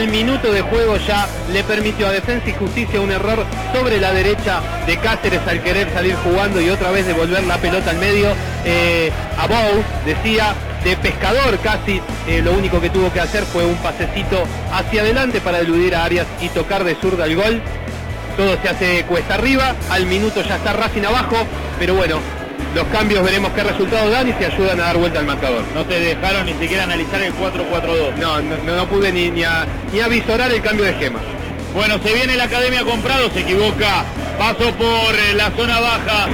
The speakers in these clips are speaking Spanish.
al minuto de juego ya le permitió a Defensa y Justicia un error sobre la derecha de Cáceres al querer salir jugando y otra vez devolver la pelota al medio. Eh, a Bow decía de pescador casi, eh, lo único que tuvo que hacer fue un pasecito hacia adelante para eludir a Arias y tocar de zurda el gol. Todo se hace cuesta arriba, al minuto ya está Racing abajo, pero bueno, los cambios veremos qué resultados dan y se ayudan a dar vuelta al marcador. No te dejaron ni siquiera analizar el 4-4-2. No, no, no pude ni, ni, a, ni a visorar el cambio de esquema. Bueno, se viene la Academia Comprado, se equivoca. Paso por eh, la zona baja.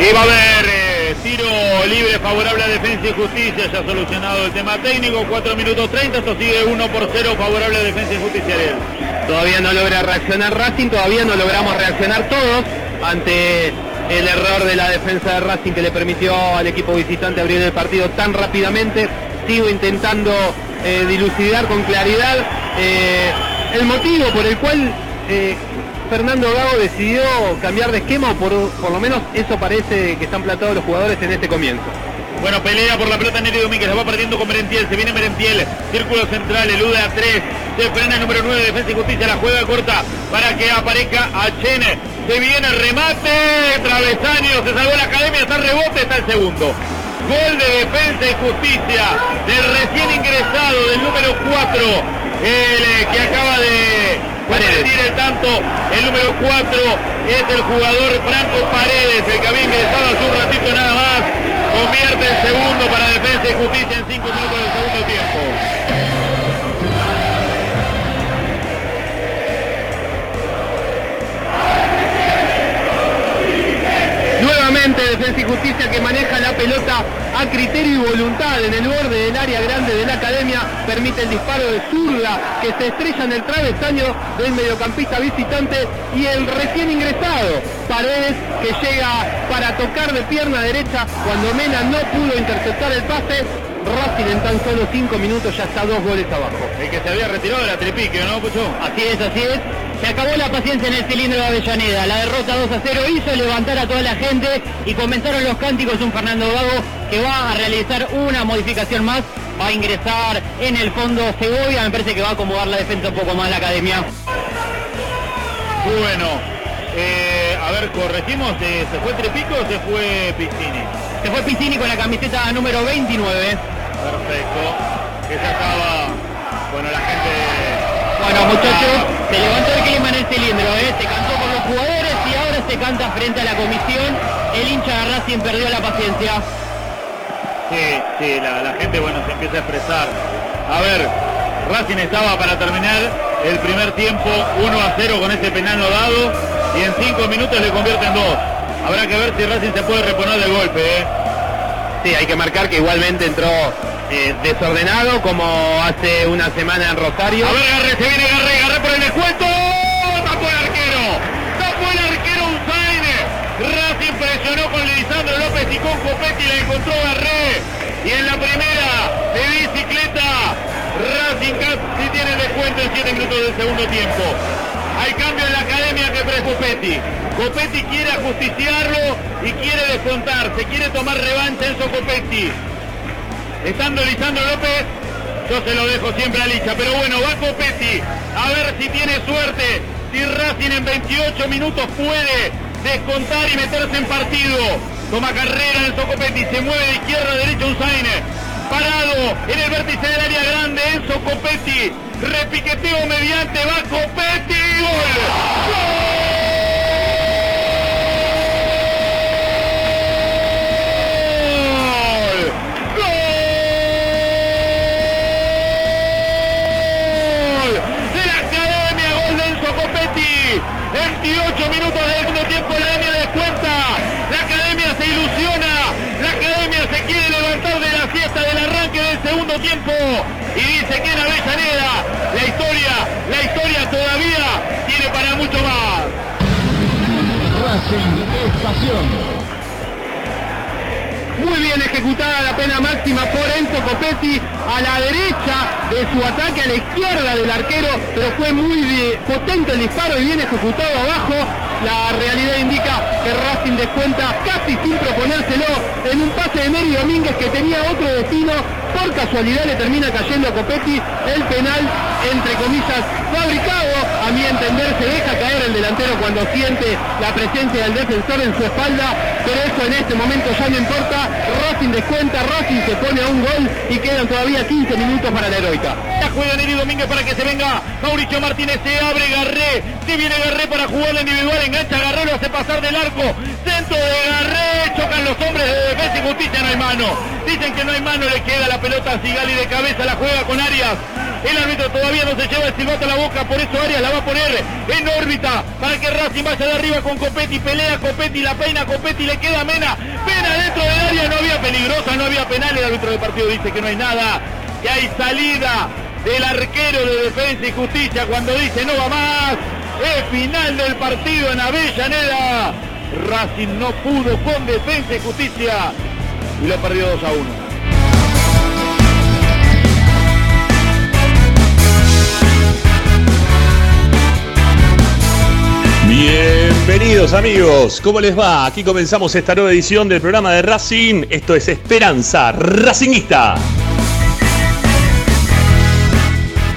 Y va a haber eh, tiro libre favorable a Defensa y Justicia. Ya solucionado el tema técnico. 4 minutos 30. Esto sigue 1 por 0 favorable a Defensa y Justicia. Ariel. Todavía no logra reaccionar Racing, todavía no logramos reaccionar todos ante el error de la defensa de Racing que le permitió al equipo visitante abrir el partido tan rápidamente. Sigo intentando eh, dilucidar con claridad eh, el motivo por el cual eh, Fernando Gago decidió cambiar de esquema, o por, lo menos eso parece que están plantados los jugadores en este comienzo. Bueno, pelea por la pelota Neri Domínguez, la va perdiendo con Merentiel, se viene Merentiel, círculo central, elude a 3, se frena el número 9, Defensa y Justicia, la juega corta para que aparezca a Chene, se viene el remate, travesaño, se salvó la academia, está el rebote, está el segundo. Gol de Defensa y Justicia del recién ingresado, del número 4, el eh, que acaba de repetir el tanto, el número 4 es el jugador Franco Paredes, el que había ingresado hace un ratito nada más convierte el segundo para Defensa y Justicia en 5 minutos del segundo tiempo. Nuevamente Defensa y Justicia que maneja la pelota a criterio y voluntad en el borde del área grande de la academia, permite el disparo de zurda que se estrella en el travesaño del mediocampista visitante y el recién ingresado Paredes que llega para tocar de pierna derecha cuando Mena no pudo interceptar el pase. Racing en tan solo 5 minutos ya está dos goles abajo. El que se había retirado de la tripique, ¿no, Pucho? Así es, así es. Se acabó la paciencia en el cilindro de Avellaneda. La derrota 2 a 0 hizo levantar a toda la gente y comenzaron los cánticos un Fernando Gago que va a realizar una modificación más. Va a ingresar en el fondo Segovia. Me parece que va a acomodar la defensa un poco más la academia. Bueno, eh, a ver, corregimos. eh, ¿Se fue Tripico o se fue Piscini? Se fue Piscini con la camiseta número 29. Perfecto. Que se acaba. Bueno, la gente. Bueno muchachos, se levantó el clima en el cilindro, ¿eh? se cantó por los jugadores y ahora se canta frente a la comisión. El hincha de Racing perdió la paciencia. Sí, sí, la, la gente, bueno, se empieza a expresar. A ver, Racing estaba para terminar el primer tiempo 1 a 0 con este penal no dado y en 5 minutos le convierte en 2. Habrá que ver si Racing se puede reponer del golpe, ¿eh? Sí, hay que marcar que igualmente entró eh, desordenado como hace una semana en Rosario. A ver, Garré, se viene Garré, Garré por el descuento. Tapó el arquero. Tapó el arquero Unzaine. Racing presionó con Lisandro López y con Copetti la encontró Garré. Y en la primera de bicicleta, Racing casi tiene descuento en 7 minutos del segundo tiempo. Hay cambio en la academia que pre Copetti. Copetti quiere ajusticiarlo y quiere descontar. Se quiere tomar revancha Enzo Copetti. Estando Lisandro López, yo se lo dejo siempre a Licha. Pero bueno, va Copetti. A ver si tiene suerte. Si Racing en 28 minutos puede descontar y meterse en partido. Toma carrera Enzo Copetti. Se mueve de izquierda a derecha Unzaine. Parado en el vértice del área grande Enzo Copetti. Repiqueteo mediante va Copetti. ¡Gol! ¡Gol! 28 minutos del segundo tiempo la Academia descuenta. La Academia se ilusiona. La Academia se quiere levantar de la fiesta del arranque del segundo tiempo. Y dice que en Avellaneda la historia, la historia todavía tiene para mucho más. Racing Muy bien ejecutada la pena máxima por Enzo Copetti a la derecha de su ataque, a la izquierda del arquero, pero fue muy potente el disparo y bien ejecutado abajo. La realidad indica que Racing descuenta casi sin proponérselo en un pase de Neri Domínguez que tenía otro destino. Por casualidad le termina cayendo a Copetti el penal, entre comillas, fabricado. A mi entender se deja caer el delantero cuando siente la presencia del defensor en su espalda, pero eso en este momento ya no importa. Racing descuenta, Racing se pone a un gol y quedan todavía 15 minutos para la heroica. La juega Neri Domínguez para que se venga Mauricio Martínez, se abre Garré, se viene Garré para jugar la individual, engancha Garré, lo hace pasar del arco, centro de Garré, chocan los hombres de defensa y justicia, no hay mano. Dicen que no hay mano, le queda la pelota Sigali de cabeza, la juega con Arias. El árbitro todavía no se lleva el silbato a la boca, por eso Arias la va a poner en órbita para que Racing vaya de arriba con Copetti, pelea Copetti, la peina Copetti, le queda Mena, Mena dentro del área, no había peligrosa, no había penal, el árbitro del partido dice que no hay nada, que hay salida del arquero de defensa y justicia cuando dice no va más, es final del partido en Avellaneda, Racing no pudo con defensa y justicia y lo perdió 2 a 1. Bienvenidos amigos, ¿cómo les va? Aquí comenzamos esta nueva edición del programa de Racing. Esto es Esperanza Racingista.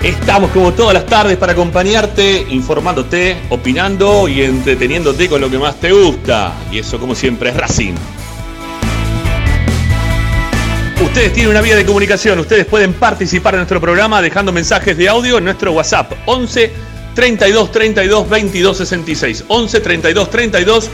Estamos como todas las tardes para acompañarte, informándote, opinando y entreteniéndote con lo que más te gusta. Y eso como siempre es Racing. Ustedes tienen una vía de comunicación, ustedes pueden participar en nuestro programa dejando mensajes de audio en nuestro WhatsApp 11 32 32 22 66. 11 32 32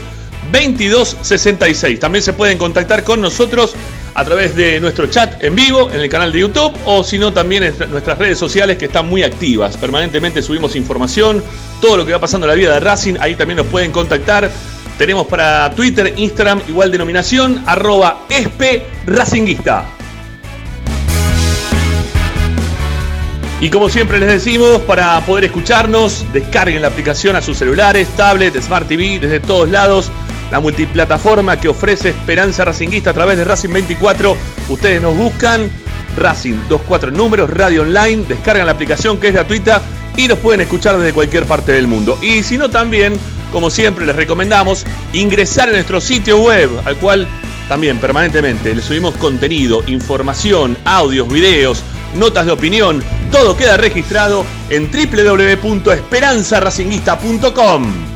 22 66. También se pueden contactar con nosotros a través de nuestro chat en vivo en el canal de YouTube o si no también en nuestras redes sociales que están muy activas. Permanentemente subimos información, todo lo que va pasando en la vida de Racing, ahí también nos pueden contactar. Tenemos para Twitter, Instagram, igual denominación, arroba espe racinguista. Y como siempre les decimos, para poder escucharnos, descarguen la aplicación a sus celulares, tablet, Smart TV, desde todos lados. La multiplataforma que ofrece Esperanza Racinguista a través de Racing 24. Ustedes nos buscan, Racing 24 números, radio online, descargan la aplicación que es gratuita y nos pueden escuchar desde cualquier parte del mundo. Y si no también, como siempre les recomendamos, ingresar a nuestro sitio web, al cual también permanentemente le subimos contenido, información, audios, videos, notas de opinión, todo queda registrado en www.esperanzaracinguista.com.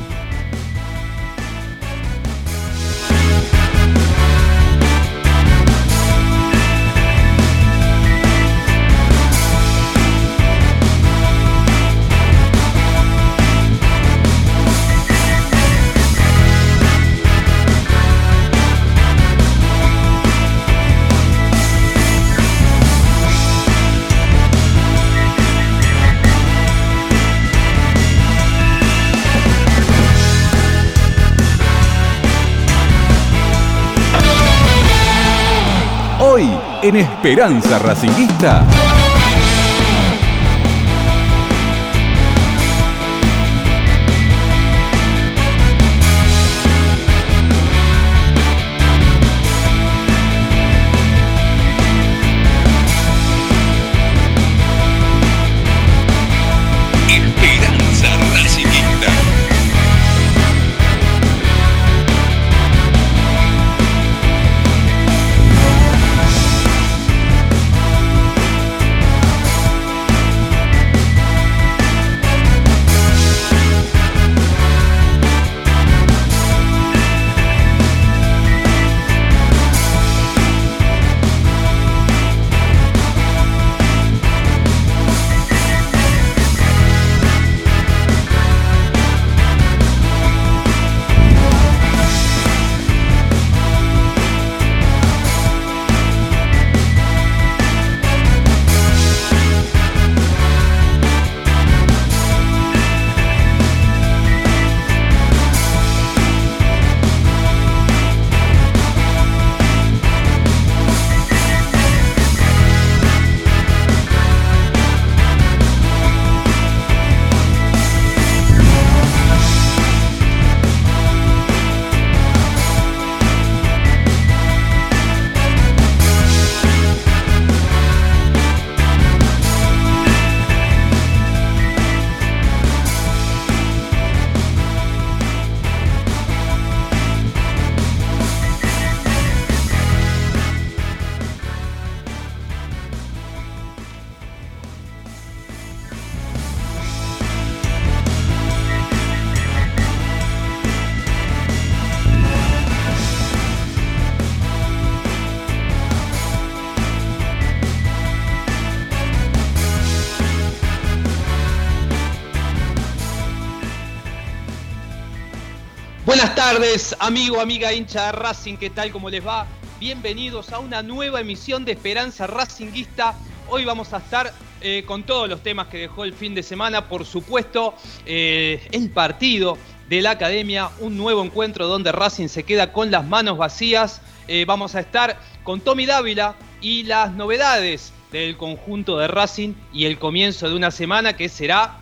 Esperanza Racingista. Amigo, amiga hincha de Racing, ¿qué tal? ¿Cómo les va? Bienvenidos a una nueva emisión de Esperanza Racinguista. Hoy vamos a estar eh, con todos los temas que dejó el fin de semana, por supuesto, eh, el partido de la academia, un nuevo encuentro donde Racing se queda con las manos vacías. Eh, vamos a estar con Tommy Dávila y las novedades del conjunto de Racing y el comienzo de una semana que será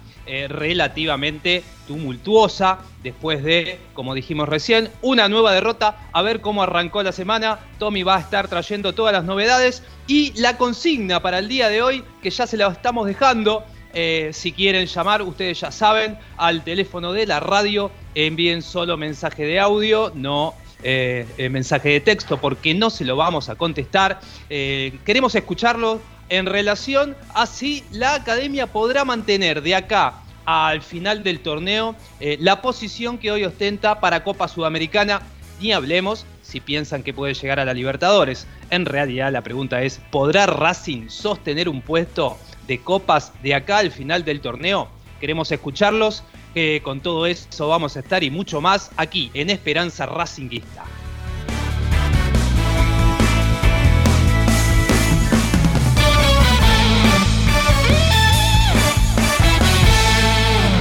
relativamente tumultuosa después de, como dijimos recién, una nueva derrota. A ver cómo arrancó la semana. Tommy va a estar trayendo todas las novedades y la consigna para el día de hoy, que ya se la estamos dejando. Eh, si quieren llamar, ustedes ya saben, al teléfono de la radio, envíen solo mensaje de audio, no eh, mensaje de texto, porque no se lo vamos a contestar. queremos escucharlo en relación a si la academia podrá mantener de acá al final del torneo eh, la posición que hoy ostenta para Copa Sudamericana. Ni hablemos si piensan que puede llegar a la Libertadores. En realidad la pregunta es, ¿podrá Racing sostener un puesto de copas de acá al final del torneo? Queremos escucharlos. que con todo eso vamos a estar y mucho más aquí en Esperanza Racinguista.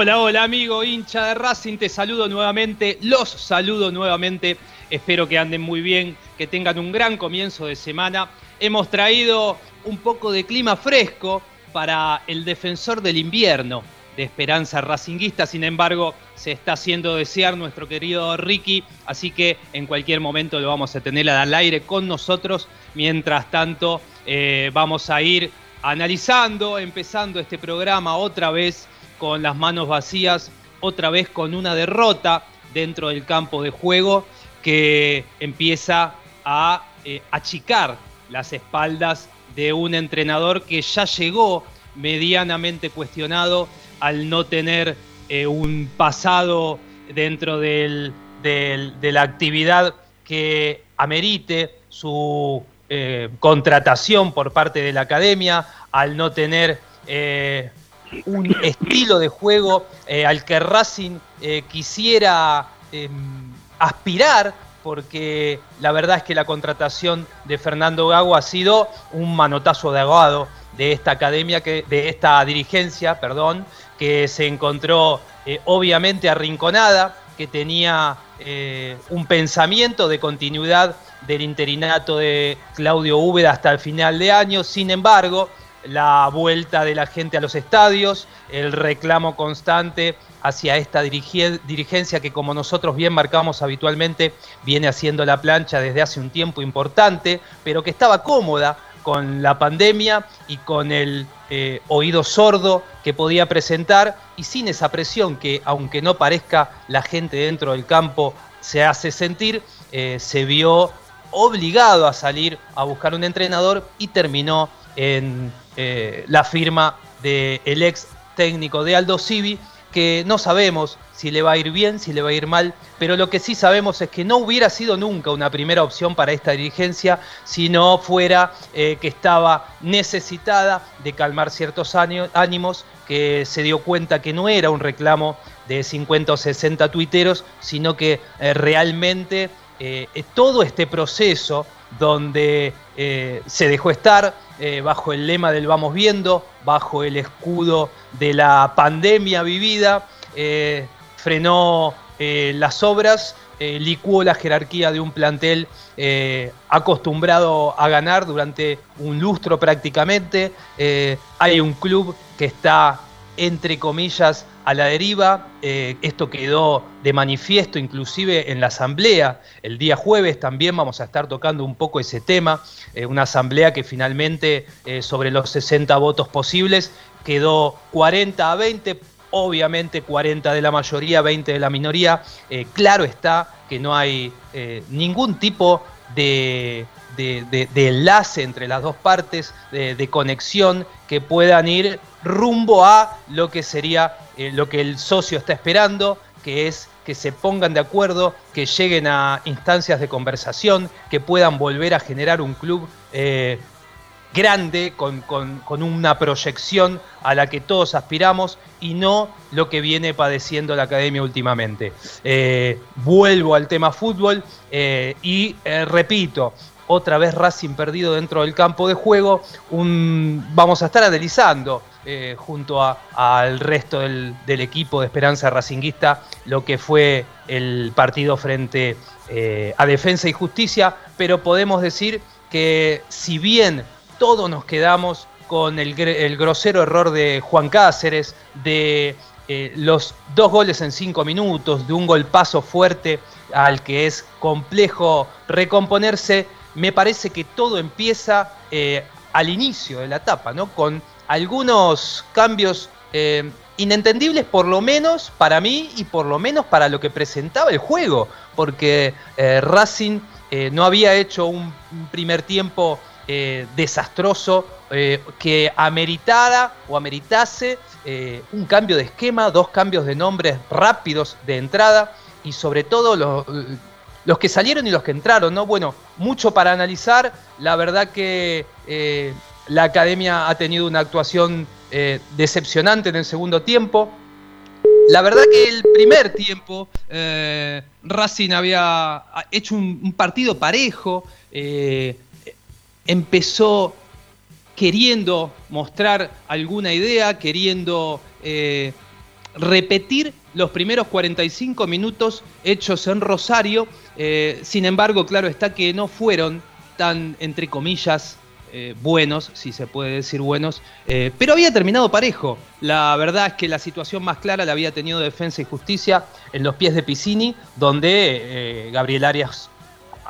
Hola, hola amigo hincha de Racing, te saludo nuevamente, los saludo nuevamente, espero que anden muy bien, que tengan un gran comienzo de semana. Hemos traído un poco de clima fresco para el defensor del invierno de Esperanza Racinguista, sin embargo se está haciendo desear nuestro querido Ricky, así que en cualquier momento lo vamos a tener al aire con nosotros, mientras tanto eh, vamos a ir analizando, empezando este programa otra vez con las manos vacías, otra vez con una derrota dentro del campo de juego que empieza a eh, achicar las espaldas de un entrenador que ya llegó medianamente cuestionado al no tener eh, un pasado dentro de la actividad que amerite su eh, contratación por parte de la academia, al no tener un estilo de juego eh, al que Racing eh, quisiera em, aspirar, porque la verdad es que la contratación de Fernando Gago ha sido un manotazo de aguado de esta academia, que, de esta dirigencia, perdón, que se encontró eh, obviamente arrinconada, que tenía un pensamiento de continuidad del interinato de Claudio Úbeda hasta el final de año. Sin embargo, la vuelta de la gente a los estadios, el reclamo constante hacia esta dirigencia que como nosotros bien marcamos habitualmente viene haciendo la plancha desde hace un tiempo importante, pero que estaba cómoda con la pandemia y con el eh, oído sordo que podía presentar y sin esa presión que aunque no parezca la gente dentro del campo se hace sentir, eh, se vio obligado a salir a buscar un entrenador y terminó en eh, la firma del ex técnico de Aldo Civi, que no sabemos si le va a ir bien, si le va a ir mal, pero lo que sí sabemos es que no hubiera sido nunca una primera opción para esta dirigencia si no fuera eh, que estaba necesitada de calmar ciertos ánimos, que se dio cuenta que no era un reclamo de 50 o 60 tuiteros, sino que eh, realmente todo este proceso donde se dejó estar bajo el lema del vamos viendo, bajo el escudo de la pandemia vivida, frenó eh, las obras, eh, licuó la jerarquía de un plantel eh, acostumbrado a ganar durante un lustro prácticamente. hay un club que está, entre comillas, a la deriva. esto quedó de manifiesto inclusive en la asamblea. El día jueves también vamos a estar tocando un poco ese tema. una asamblea que finalmente, sobre los 60 votos posibles, quedó 40 a 20 obviamente 40 de la mayoría, 20 de la minoría. Eh, claro está que no hay eh, ningún tipo de, enlace entre las dos partes, de, conexión que puedan ir rumbo a lo que sería eh, lo que el socio está esperando, que es que se pongan de acuerdo, que lleguen a instancias de conversación, que puedan volver a generar un club grande, con, una proyección a la que todos aspiramos y no lo que viene padeciendo la academia últimamente. Eh, vuelvo al tema fútbol eh, y eh, repito, otra vez Racing perdido dentro del campo de juego, vamos a estar analizando junto al resto del, equipo de Esperanza Racinguista lo que fue el partido frente a Defensa y Justicia, pero podemos decir que si bien todos nos quedamos con el, grosero error de Juan Cáceres, de eh, los dos goles en cinco minutos, de un golpazo fuerte al que es complejo recomponerse, me parece que todo empieza eh, al inicio de la etapa, ¿no? Con algunos cambios eh, inentendibles por lo menos para mí y por lo menos para lo que presentaba el juego, porque Racing no había hecho un primer tiempo eh, desastroso eh, que ameritara o ameritase eh, un cambio de esquema, dos cambios de nombres rápidos de entrada y sobre todo los, los que salieron y los que entraron, ¿no? Bueno, mucho para analizar. La verdad que la academia ha tenido una actuación decepcionante en el segundo tiempo. La verdad que el primer tiempo Racing había hecho un, partido parejo, empezó queriendo mostrar alguna idea, queriendo eh, repetir los primeros 45 minutos hechos en Rosario. Eh, sin embargo, claro está que no fueron tan, entre comillas, eh, buenos, si se puede decir buenos, pero había terminado parejo. La verdad es que la situación más clara la había tenido Defensa y Justicia en los pies de Piscini, donde Gabriel Arias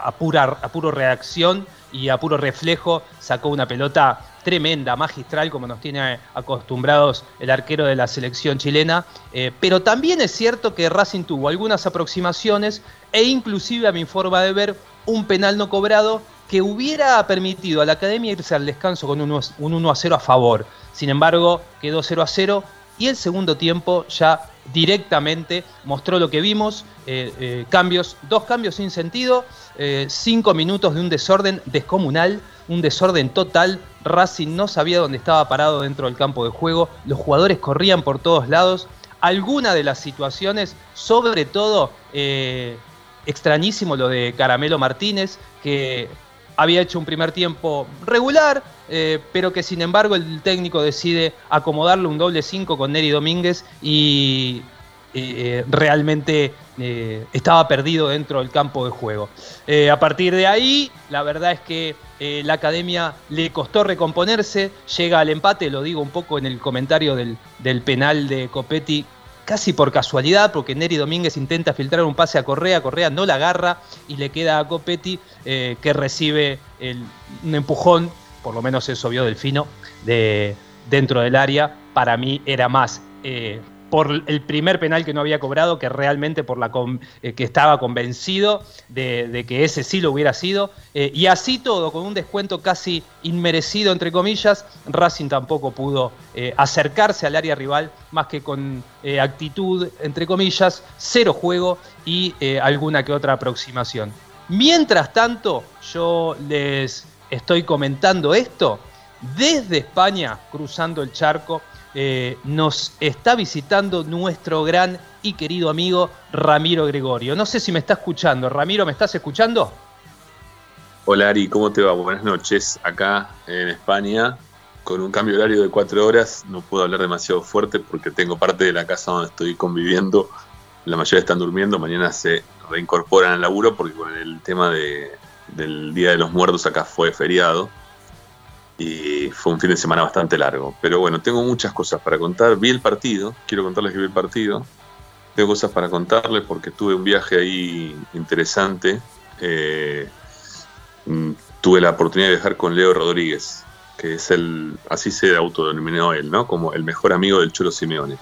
a, pura, puro reacción y a puro reflejo sacó una pelota tremenda, magistral, como nos tiene acostumbrados el arquero de la selección chilena. Eh, pero también es cierto que Racing tuvo algunas aproximaciones e inclusive a mi forma de ver un penal no cobrado que hubiera permitido a la academia irse al descanso con un 1 a 0 a favor. Sin embargo, quedó 0 a 0 y el segundo tiempo ya directamente mostró lo que vimos, eh, eh, cambios, dos cambios sin sentido, eh, cinco minutos de un desorden descomunal, un desorden total, Racing no sabía dónde estaba parado dentro del campo de juego, los jugadores corrían por todos lados, alguna de las situaciones, sobre todo extrañísimo lo de Caramelo Martínez, que había hecho un primer tiempo regular, eh, pero que sin embargo el técnico decide acomodarle un doble 5 con Neri Domínguez y eh, realmente eh, estaba perdido dentro del campo de juego. a partir de ahí, la verdad es que la academia le costó recomponerse, llega al empate, lo digo un poco en el comentario del, del penal de Copetti casi por casualidad, porque Neri Domínguez intenta filtrar un pase a Correa, Correa no la agarra y le queda a Copetti eh, que recibe un empujón, por lo menos eso vio Delfino, de, dentro del área. Para mí era más eh, por el primer penal que no había cobrado, que realmente por la eh, que estaba convencido de, que ese sí lo hubiera sido. Eh, y así todo, con un descuento casi inmerecido, entre comillas, Racing tampoco pudo eh, acercarse al área rival, más que con actitud, entre comillas, cero juego y alguna que otra aproximación. Mientras tanto, yo les estoy comentando esto desde España, cruzando el charco eh, nos está visitando nuestro gran y querido amigo Ramiro Gregorio. No sé si me está escuchando. Ramiro, ¿me estás escuchando? Hola Ari, ¿cómo te va? Buenas noches. Acá en España, con un cambio horario de cuatro horas, no puedo hablar demasiado fuerte porque tengo parte de la casa donde estoy conviviendo. La mayoría están durmiendo, mañana se reincorporan al laburo porque con el tema del Día de los Muertos acá fue feriado y fue un fin de semana bastante largo. Pero bueno, tengo muchas cosas para contar. Vi el partido, quiero contarles que vi el partido. Tengo cosas para contarles porque tuve un viaje ahí interesante. Eh, mm, tuve la oportunidad de viajar con Leo Rodríguez, que es el, así se autodenominó él, ¿no? Como el mejor amigo del Chulo Simeone.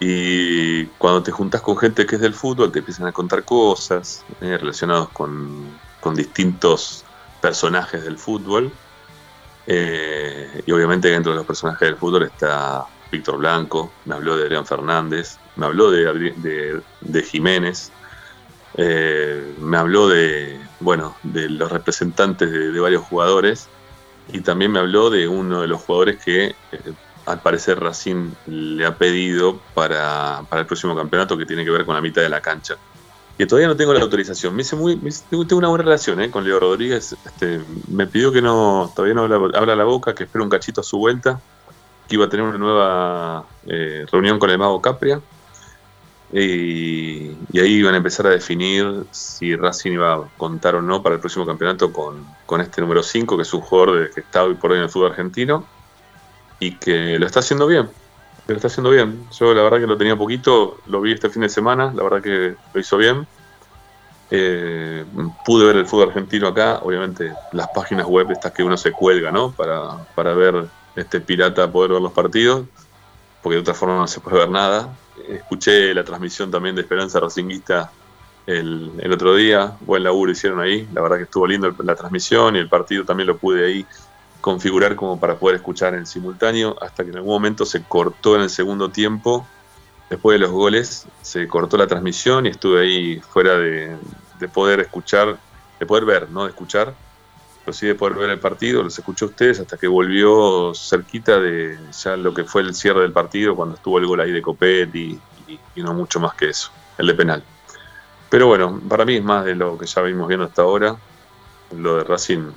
Y cuando te juntas con gente que es del fútbol, te empiezan a contar cosas eh, relacionadas con, con distintos personajes del fútbol eh, y obviamente dentro de los personajes del fútbol está Víctor Blanco, me habló de Adrián Fernández, me habló de, de, Jiménez, eh, me habló de, bueno, de los representantes de, varios jugadores y también me habló de uno de los jugadores que eh, al parecer Racing le ha pedido para, para el próximo campeonato que tiene que ver con la mitad de la cancha que todavía no tengo la autorización. Me hice muy, tengo una buena relación eh, con Leo Rodríguez. Este, me pidió que no, todavía no habla, la boca, que espero un cachito a su vuelta, que iba a tener una nueva eh, reunión con el mago Capria. Y, ahí iban a empezar a definir si Racing iba a contar o no para el próximo campeonato con, con este número 5, que es un jugador que está hoy por hoy en el fútbol argentino y que lo está haciendo bien lo está haciendo bien. Yo la verdad que lo tenía poquito, lo vi este fin de semana, la verdad que lo hizo bien. Eh, pude ver el fútbol argentino acá, obviamente las páginas web estas que uno se cuelga, ¿no? Para, para ver este pirata, poder ver los partidos, porque de otra forma no se puede ver nada. Escuché la transmisión también de Esperanza Racinguista el, el otro día, buen laburo hicieron ahí, la verdad que estuvo lindo la transmisión y el partido también lo pude ahí configurar como para poder escuchar en simultáneo, hasta que en algún momento se cortó en el segundo tiempo. Después de los goles se cortó la transmisión y estuve ahí fuera de, poder escuchar, de poder ver, no de escuchar, pero sí de poder ver el partido. Los escuché a ustedes hasta que volvió cerquita de ya lo que fue el cierre del partido, cuando estuvo el gol ahí de Copet y, y no mucho más que eso, el de penal. Pero bueno, para mí es más de lo que ya vimos viendo hasta ahora. Lo de Racing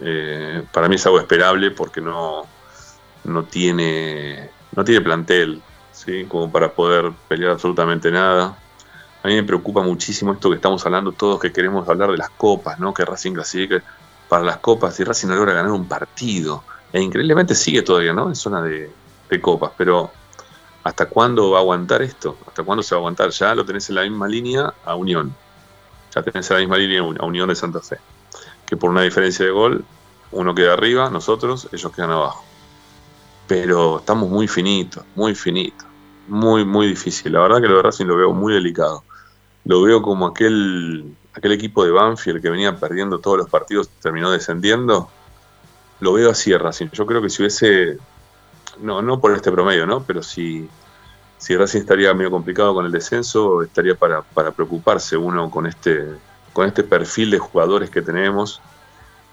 eh, para mí es algo esperable porque no, no, tiene, no tiene plantel ¿sí? como para poder pelear absolutamente nada. A mí me preocupa muchísimo esto que estamos hablando todos, que queremos hablar de las copas, ¿no? que Racing clasifique para las copas y Racing no logra ganar un partido. E increíblemente sigue todavía ¿no? en zona de, de copas, pero ¿hasta cuándo va a aguantar esto? ¿Hasta cuándo se va a aguantar? Ya lo tenés en la misma línea a Unión. Ya tenés en la misma línea a Unión de Santa Fe que por una diferencia de gol uno queda arriba, nosotros, ellos quedan abajo. Pero estamos muy finitos, muy finitos, muy, muy difícil. La verdad que lo de Racing lo veo muy delicado. Lo veo como aquel, aquel equipo de Banfield que venía perdiendo todos los partidos, terminó descendiendo. Lo veo así a Racing. Yo creo que si hubiese, no, no por este promedio, ¿no? Pero si, si Racing estaría medio complicado con el descenso, estaría para, para preocuparse uno con este, con este perfil de jugadores que tenemos,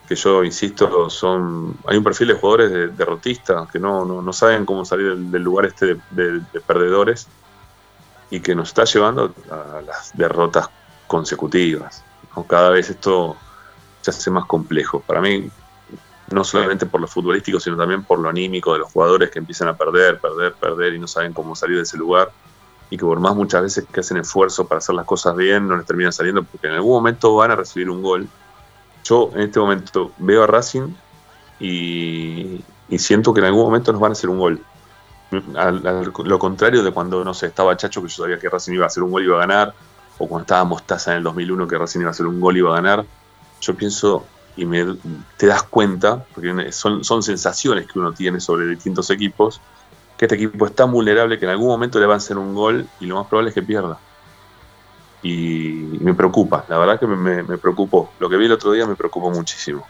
que yo insisto, son hay un perfil de jugadores derrotistas que no, no, saben cómo salir del, lugar este de, perdedores y que nos está llevando a las derrotas consecutivas. Cada vez esto se hace más complejo. Para mí, no solamente por lo futbolístico, sino también por lo anímico de los jugadores que empiezan a perder, perder, perder y no saben cómo salir de ese lugar y que por más muchas veces que hacen esfuerzo para hacer las cosas bien, no les terminan saliendo porque en algún momento van a recibir un gol. Yo en este momento veo a Racing y, siento que en algún momento nos van a hacer un gol. lo contrario de cuando, no sé, estaba Chacho, que yo sabía que Racing iba a hacer un gol y iba a ganar, o cuando estaba Mostaza en el 2001, que Racing iba a hacer un gol y iba a ganar. Yo pienso y me, te das cuenta, porque son, son sensaciones que uno tiene sobre distintos equipos, que este equipo es tan vulnerable que en algún momento le van a hacer un gol y lo más probable es que pierda. Y me preocupa, la verdad que me, me preocupó. Lo que vi el otro día me preocupó muchísimo.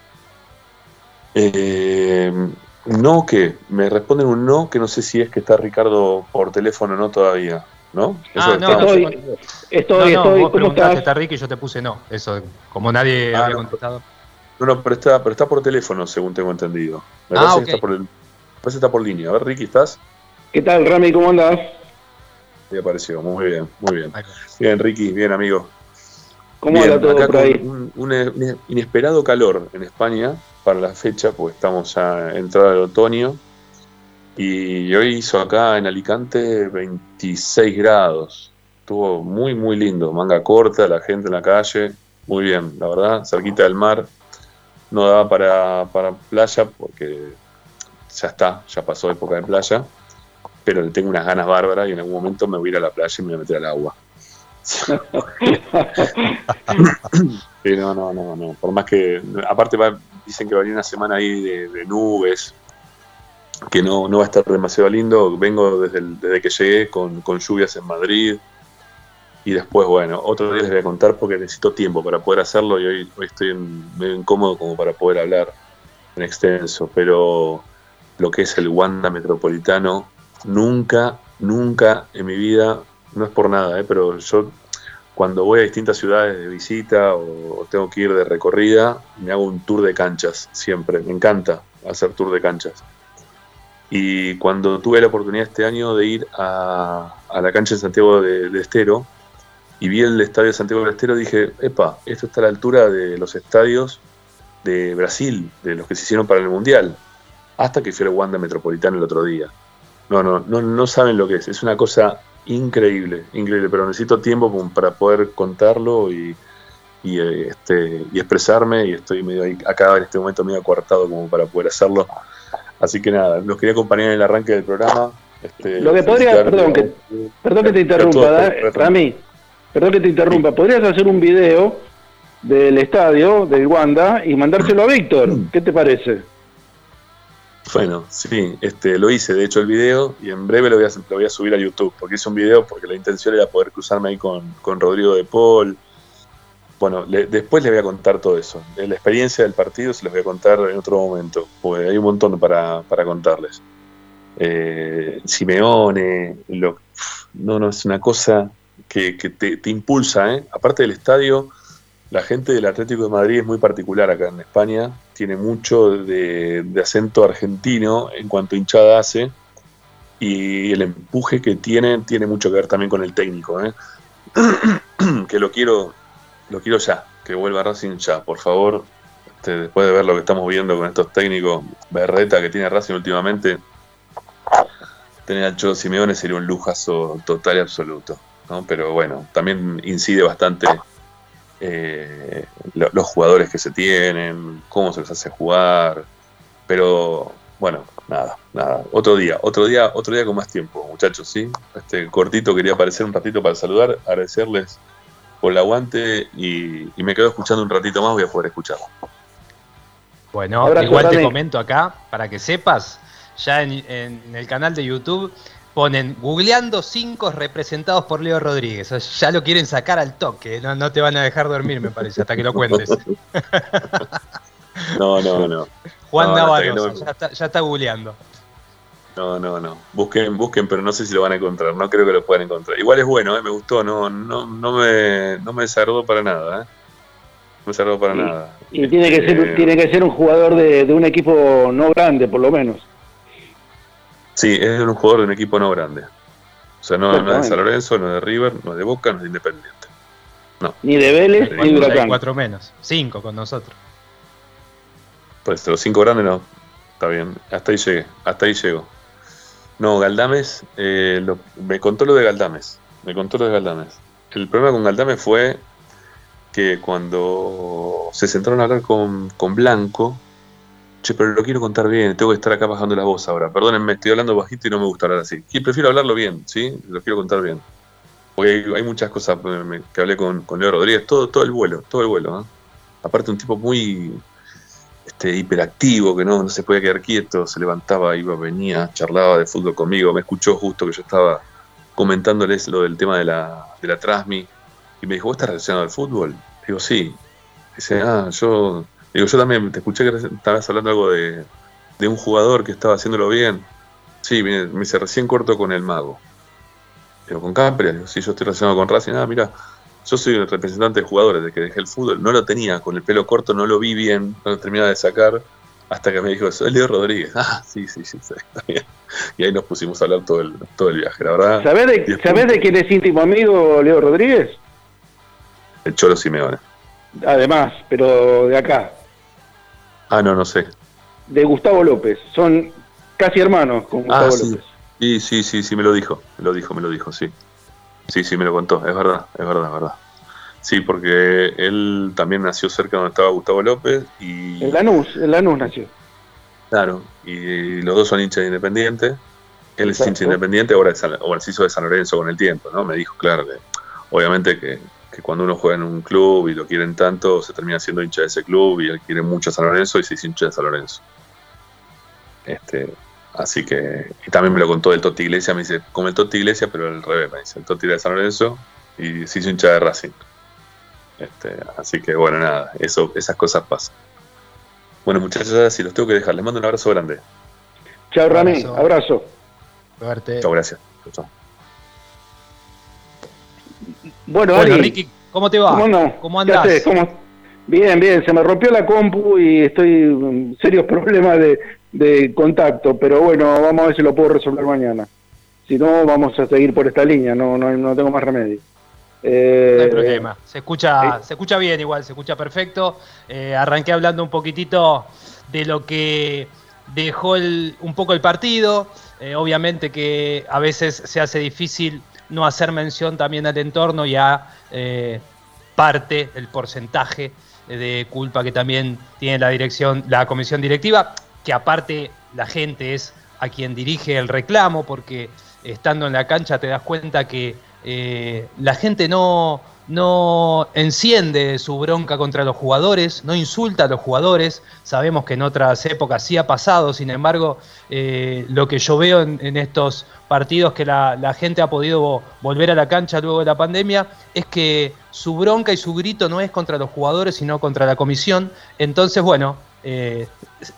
Eh, no, que me responden un no, que no sé si es que está Ricardo por teléfono o no todavía. ¿No? ah, no, estoy, estoy, estoy. Vos ¿Cómo estás? Está Ricky y yo te puse no. Eso, como nadie ah, había contestado. No, no, pero está, pero está por teléfono, según tengo entendido. Me ah, parece que está por, el, parece está por línea. A ver, Ricky, ¿estás? ¿Qué tal, Rami? ¿Cómo andas? Me apareció, muy bien, muy bien. Bien, Ricky, bien, amigo. ¿Cómo anda todo por ahí? un, inesperado calor en España para la fecha, porque estamos ya entrada del otoño. Y hoy hizo acá en Alicante 26 grados. Estuvo muy, muy lindo. Manga corta, la gente en la calle. Muy bien, la verdad, cerquita del mar. No daba para, para playa porque ya está, ya pasó época de playa. Pero le tengo unas ganas bárbaras y en algún momento me voy a ir a la playa y me voy a meter al agua. no, no, no, no. Por más que. Aparte, dicen que va a venir una semana ahí de, nubes, que no, no va a estar demasiado lindo. Vengo desde, desde que llegué con, lluvias en Madrid. Y después, bueno, otro día les voy a contar porque necesito tiempo para poder hacerlo y hoy, estoy medio incómodo como para poder hablar en extenso. Pero lo que es el Wanda Metropolitano, nunca, nunca en mi vida, no es por nada, ¿eh? pero yo cuando voy a distintas ciudades de visita o, tengo que ir de recorrida, me hago un tour de canchas siempre. Me encanta hacer tour de canchas. Y cuando tuve la oportunidad este año de ir a, la cancha de Santiago de, Estero y vi el estadio de Santiago de Estero, dije, epa, esto está a la altura de los estadios de Brasil, de los que se hicieron para el Mundial. Hasta que fui al Wanda Metropolitano el otro día. No, no, no, no saben lo que es. Es una cosa increíble, increíble, pero necesito tiempo para poder contarlo y, y, este, y expresarme y estoy medio ahí, acá en este momento medio acuartado como para poder hacerlo. Así que nada, los quería acompañar en el arranque del programa. Este, Lo que podría, perdón que, perdón que te interrumpa, Rami, perdón que te interrumpa, podrías hacer un video del estadio del Wanda y mandárselo a Víctor, ¿qué te parece? Bueno, sí, este, lo hice, de hecho, el video, y en breve lo voy, a, lo voy a subir a YouTube, porque hice un video porque la intención era poder cruzarme ahí con, Rodrigo de Paul. Bueno, después les voy a contar todo eso. La experiencia del partido se les voy a contar en otro momento, porque hay un montón para, contarles. Eh, Simeone, lo, no, no, es una cosa que, te, te, impulsa, ¿eh? Aparte del estadio, la gente del Atlético de Madrid es muy particular acá en España, tiene mucho de, acento argentino en cuanto hinchada hace y el empuje que tiene tiene mucho que ver también con el técnico, ¿eh? que lo quiero, lo quiero ya, que vuelva Racing ya, por favor. Este, después de ver lo que estamos viendo con estos técnicos, Berreta que tiene Racing últimamente, tener al Cholo Simeone sería un lujazo total y absoluto. Pero bueno, también incide bastante eh, los jugadores que se tienen, cómo se les hace jugar. Pero bueno, nada, nada. Otro día, otro día, otro día con más tiempo, muchachos, ¿sí? Este cortito quería aparecer un ratito para saludar, agradecerles por el aguante y, me quedo escuchando un ratito más, voy a poder escucharlo. Bueno, igual te comento acá, para que sepas, ya en el canal de YouTube ponen googleando cinco representados por Leo Rodríguez. ya lo quieren sacar al toque. No, te van a dejar dormir, me parece, hasta que lo cuentes. no, no, no. Juan Navarro, ya, está, ya está googleando. No, no, no. Busquen, busquen, pero no sé si lo van a encontrar. No creo que lo puedan encontrar. Igual es bueno, ¿eh? me gustó. No, no, no me, no me desagradó para nada. ¿eh? No me desagradó para nada. Y tiene que ser, eh, tiene que ser un jugador de, de un equipo no grande, por lo menos. Sí, es un jugador de un equipo no grande. O sea, no, es de San Lorenzo, no es de River, no es de Boca, no es de Independiente. No. Ni de Vélez, ni de Huracán. Cuatro menos, cinco con nosotros. Pues los cinco grandes no. Está bien, hasta ahí llegué, hasta ahí llego. No, Galdames, eh, me contó lo de Galdames. Me contó lo de Galdames. El problema con Galdames fue que cuando se sentaron a hablar con, con Blanco, Che, pero lo quiero contar bien, tengo que estar acá bajando la voz ahora. Perdónenme, estoy hablando bajito y no me gusta hablar así. Prefiero hablarlo bien, ¿sí? Lo quiero contar bien. Porque hay, muchas cosas que hablé con, Leo Rodríguez, todo, todo el vuelo, todo el vuelo. ¿eh? Aparte un tipo muy, este, hiperactivo, que no, no se podía quedar quieto, se levantaba, iba, venía, charlaba de fútbol conmigo, me escuchó justo que yo estaba comentándoles lo del tema de la, de Trasmi, y me dijo, ¿vos estás relacionado al fútbol? Digo, sí. Dice, ah, yo, digo, yo también te escuché que estabas hablando algo de, de un jugador que estaba haciéndolo bien. Sí, me, dice, recién corto con el mago. Digo, con Capria, digo, sí, yo estoy relacionado con Racing. Ah, mira, yo soy el representante de jugadores de que dejé el fútbol. No lo tenía, con el pelo corto no lo vi bien, no lo terminaba de sacar. Hasta que me dijo, soy Leo Rodríguez. Ah, sí, sí, sí, está bien. Y ahí nos pusimos a hablar todo el, todo el viaje, la verdad. ¿Sabés de, ¿sabés de quién es íntimo amigo Leo Rodríguez? El Cholo Simeone. Además, pero de acá. Ah, no, no sé. De Gustavo López. Son casi hermanos con Gustavo ah, López. Sí, sí, sí, sí, me lo dijo. Me lo dijo, me lo dijo, sí. Sí, sí, me lo contó. Es verdad, es verdad, es verdad. Sí, porque él también nació cerca donde estaba Gustavo López y... En Lanús, en Lanús nació. Claro, y los dos son hinchas de Independiente. Él es hincha de Independiente, ahora, es, ahora se hizo de San Lorenzo con el tiempo, ¿no? Me dijo, claro, que obviamente que que cuando uno juega en un club y lo quieren tanto, se termina siendo hincha de ese club y él quiere mucho a San Lorenzo y se hizo hincha de San Lorenzo. Este, así que, y también me lo contó el Totti Iglesia, me dice, como el Totti Iglesia, pero al revés, me dice, el Totti de San Lorenzo y se hizo hincha de Racing. Este, así que bueno, nada, eso, esas cosas pasan. Bueno, muchachos, si los tengo que dejar, les mando un abrazo grande. Chao, Rami, abrazo. Chao, gracias. Chao. Bueno, Ricky, ¿cómo te va? ¿Cómo, ¿Cómo andás? Bien, bien, se me rompió la compu y estoy en serios problemas de, contacto, pero bueno, vamos a ver si lo puedo resolver mañana. Si no, vamos a seguir por esta línea, no, no, no tengo más remedio. Eh, no hay problema, se escucha, se escucha bien igual, se escucha perfecto. Eh, arranqué hablando un poquitito de lo que dejó el, un poco el partido. Eh, obviamente que a veces se hace difícil no hacer mención también al entorno y a eh, parte, el porcentaje de culpa que también tiene la dirección, la comisión directiva, que aparte la gente es a quien dirige el reclamo, porque estando en la cancha te das cuenta que eh, la gente no, no enciende su bronca contra los jugadores, no insulta a los jugadores. Sabemos que en otras épocas sí ha pasado, sin embargo, eh, lo que yo veo en, estos partidos que la, gente ha podido volver a la cancha luego de la pandemia es que su bronca y su grito no es contra los jugadores, sino contra la comisión. Entonces, bueno, eh,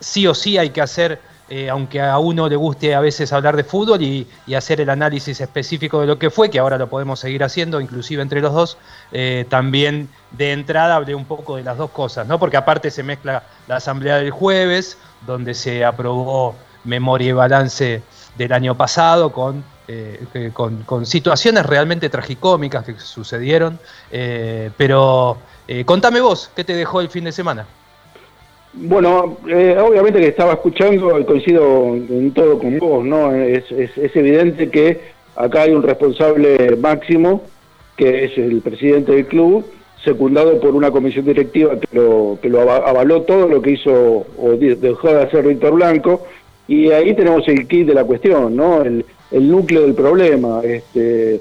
sí o sí hay que hacer eh, aunque a uno le guste a veces hablar de fútbol y, hacer el análisis específico de lo que fue, que ahora lo podemos seguir haciendo, inclusive entre los dos, eh, también de entrada hablé un poco de las dos cosas, ¿no? Porque aparte se mezcla la asamblea del jueves, donde se aprobó memoria y balance del año pasado con, eh, con, situaciones realmente tragicómicas que sucedieron. pero contame vos, ¿qué te dejó el fin de semana? Bueno, eh, obviamente que estaba escuchando coincido en todo con vos, ¿no? Es, es, evidente que acá hay un responsable máximo, que es el presidente del club, secundado por una comisión directiva que lo, que lo avaló todo lo que hizo o dejó de hacer Víctor Blanco, y ahí tenemos el kit de la cuestión, ¿no? El, el núcleo del problema. Este,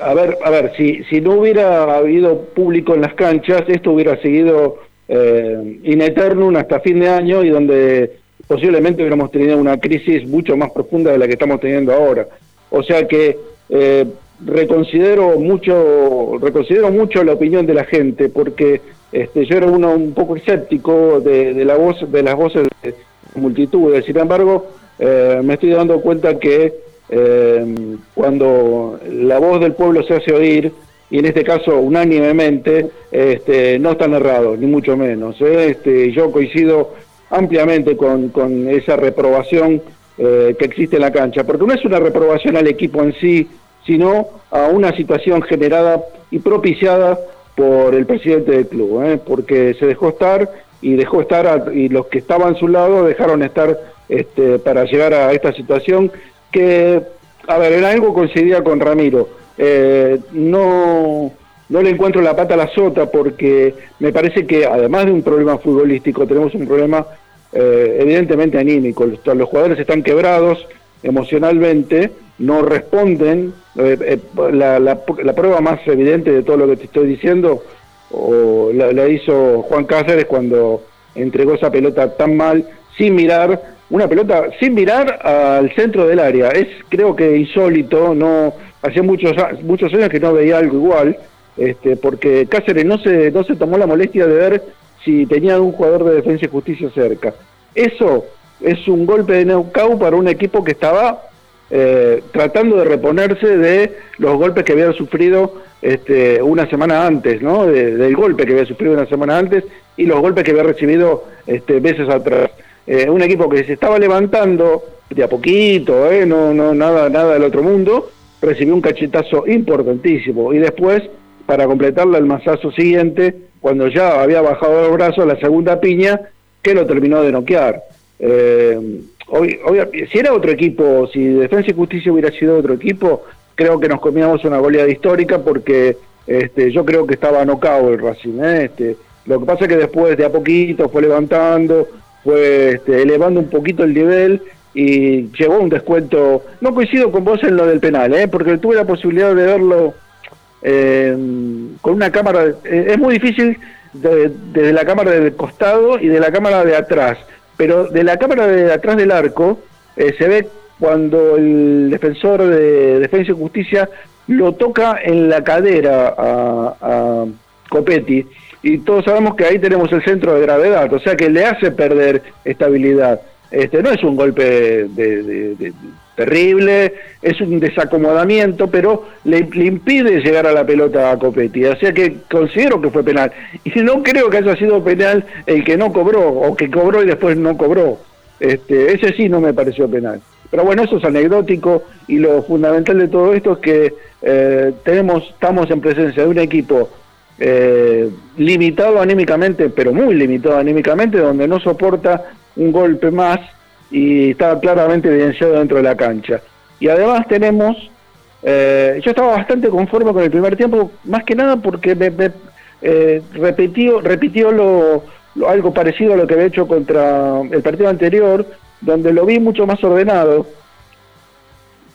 a ver, a ver, si, si no hubiera habido público en las canchas, esto hubiera seguido eh, in eternum hasta fin de año y donde posiblemente hubiéramos tenido una crisis mucho más profunda de la que estamos teniendo ahora. O sea que eh, reconsidero mucho reconsidero mucho la opinión de la gente porque este, yo era uno un poco escéptico de, la voz de las voces de multitudes. Sin embargo, eh, me estoy dando cuenta que eh, cuando la voz del pueblo se hace oír y en este caso unánimemente, este, no están errados, ni mucho menos. ¿eh? Este, yo coincido ampliamente con, esa reprobación eh, que existe en la cancha, porque no es una reprobación al equipo en sí, sino a una situación generada y propiciada por el presidente del club, ¿eh? porque se dejó estar y dejó estar y los que estaban a su lado dejaron estar este, para llegar a esta situación que, a ver, en algo coincidía con Ramiro eh, no, no le encuentro la pata a la sota porque me parece que además de un problema futbolístico tenemos un problema eh, evidentemente anímico. Los, jugadores están quebrados emocionalmente, no responden. Eh, la, la, prueba más evidente de todo lo que te estoy diciendo o la, hizo Juan Cáceres cuando entregó esa pelota tan mal, sin mirar, una pelota sin mirar al centro del área. Es creo que insólito, no hacía muchos muchos años que no veía algo igual, este, porque Cáceres no se no se tomó la molestia de ver si tenía un jugador de defensa y justicia cerca. Eso es un golpe de Neucau para un equipo que estaba eh, tratando de reponerse de los golpes que había sufrido este, una semana antes, ¿no? del golpe que había sufrido una semana antes y los golpes que había recibido este, meses atrás. Eh, un equipo que se estaba levantando de a poquito, ¿eh? no, no, nada, nada del otro mundo, recibió un cachetazo importantísimo y después, para completarle el masazo siguiente, cuando ya había bajado los brazos, la segunda piña, que lo terminó de noquear. Eh, hoy, si era otro equipo, si Defensa y Justicia hubiera sido otro equipo, creo que nos comíamos una goleada histórica porque este, yo creo que estaba nocao el Racing. ¿eh? Este, lo que pasa es que después de a poquito fue levantando, fue este, elevando un poquito el nivel y llegó un descuento. No coincido con vos en lo del penal, ¿eh? porque tuve la posibilidad de verlo eh, con una cámara. Eh, es muy difícil desde la cámara del costado y de la cámara de atrás pero de la cámara de atrás del arco eh, se ve cuando el defensor de Defensa y Justicia lo toca en la cadera a, a Copetti y todos sabemos que ahí tenemos el centro de gravedad, o sea que le hace perder estabilidad. Este no es un golpe de, terrible, es un desacomodamiento, pero le, impide llegar a la pelota a Copetti. O sea que considero que fue penal. Y no creo que haya sido penal el que no cobró, o que cobró y después no cobró. Este, ese sí no me pareció penal. Pero bueno, eso es anecdótico y lo fundamental de todo esto es que eh, tenemos, estamos en presencia de un equipo eh, limitado anímicamente, pero muy limitado anímicamente, donde no soporta un golpe más y estaba claramente evidenciado dentro de la cancha. Y además tenemos, eh, yo estaba bastante conforme con el primer tiempo, más que nada porque me, eh, repitió, repitió lo, algo parecido a lo que había hecho contra el partido anterior, donde lo vi mucho más ordenado,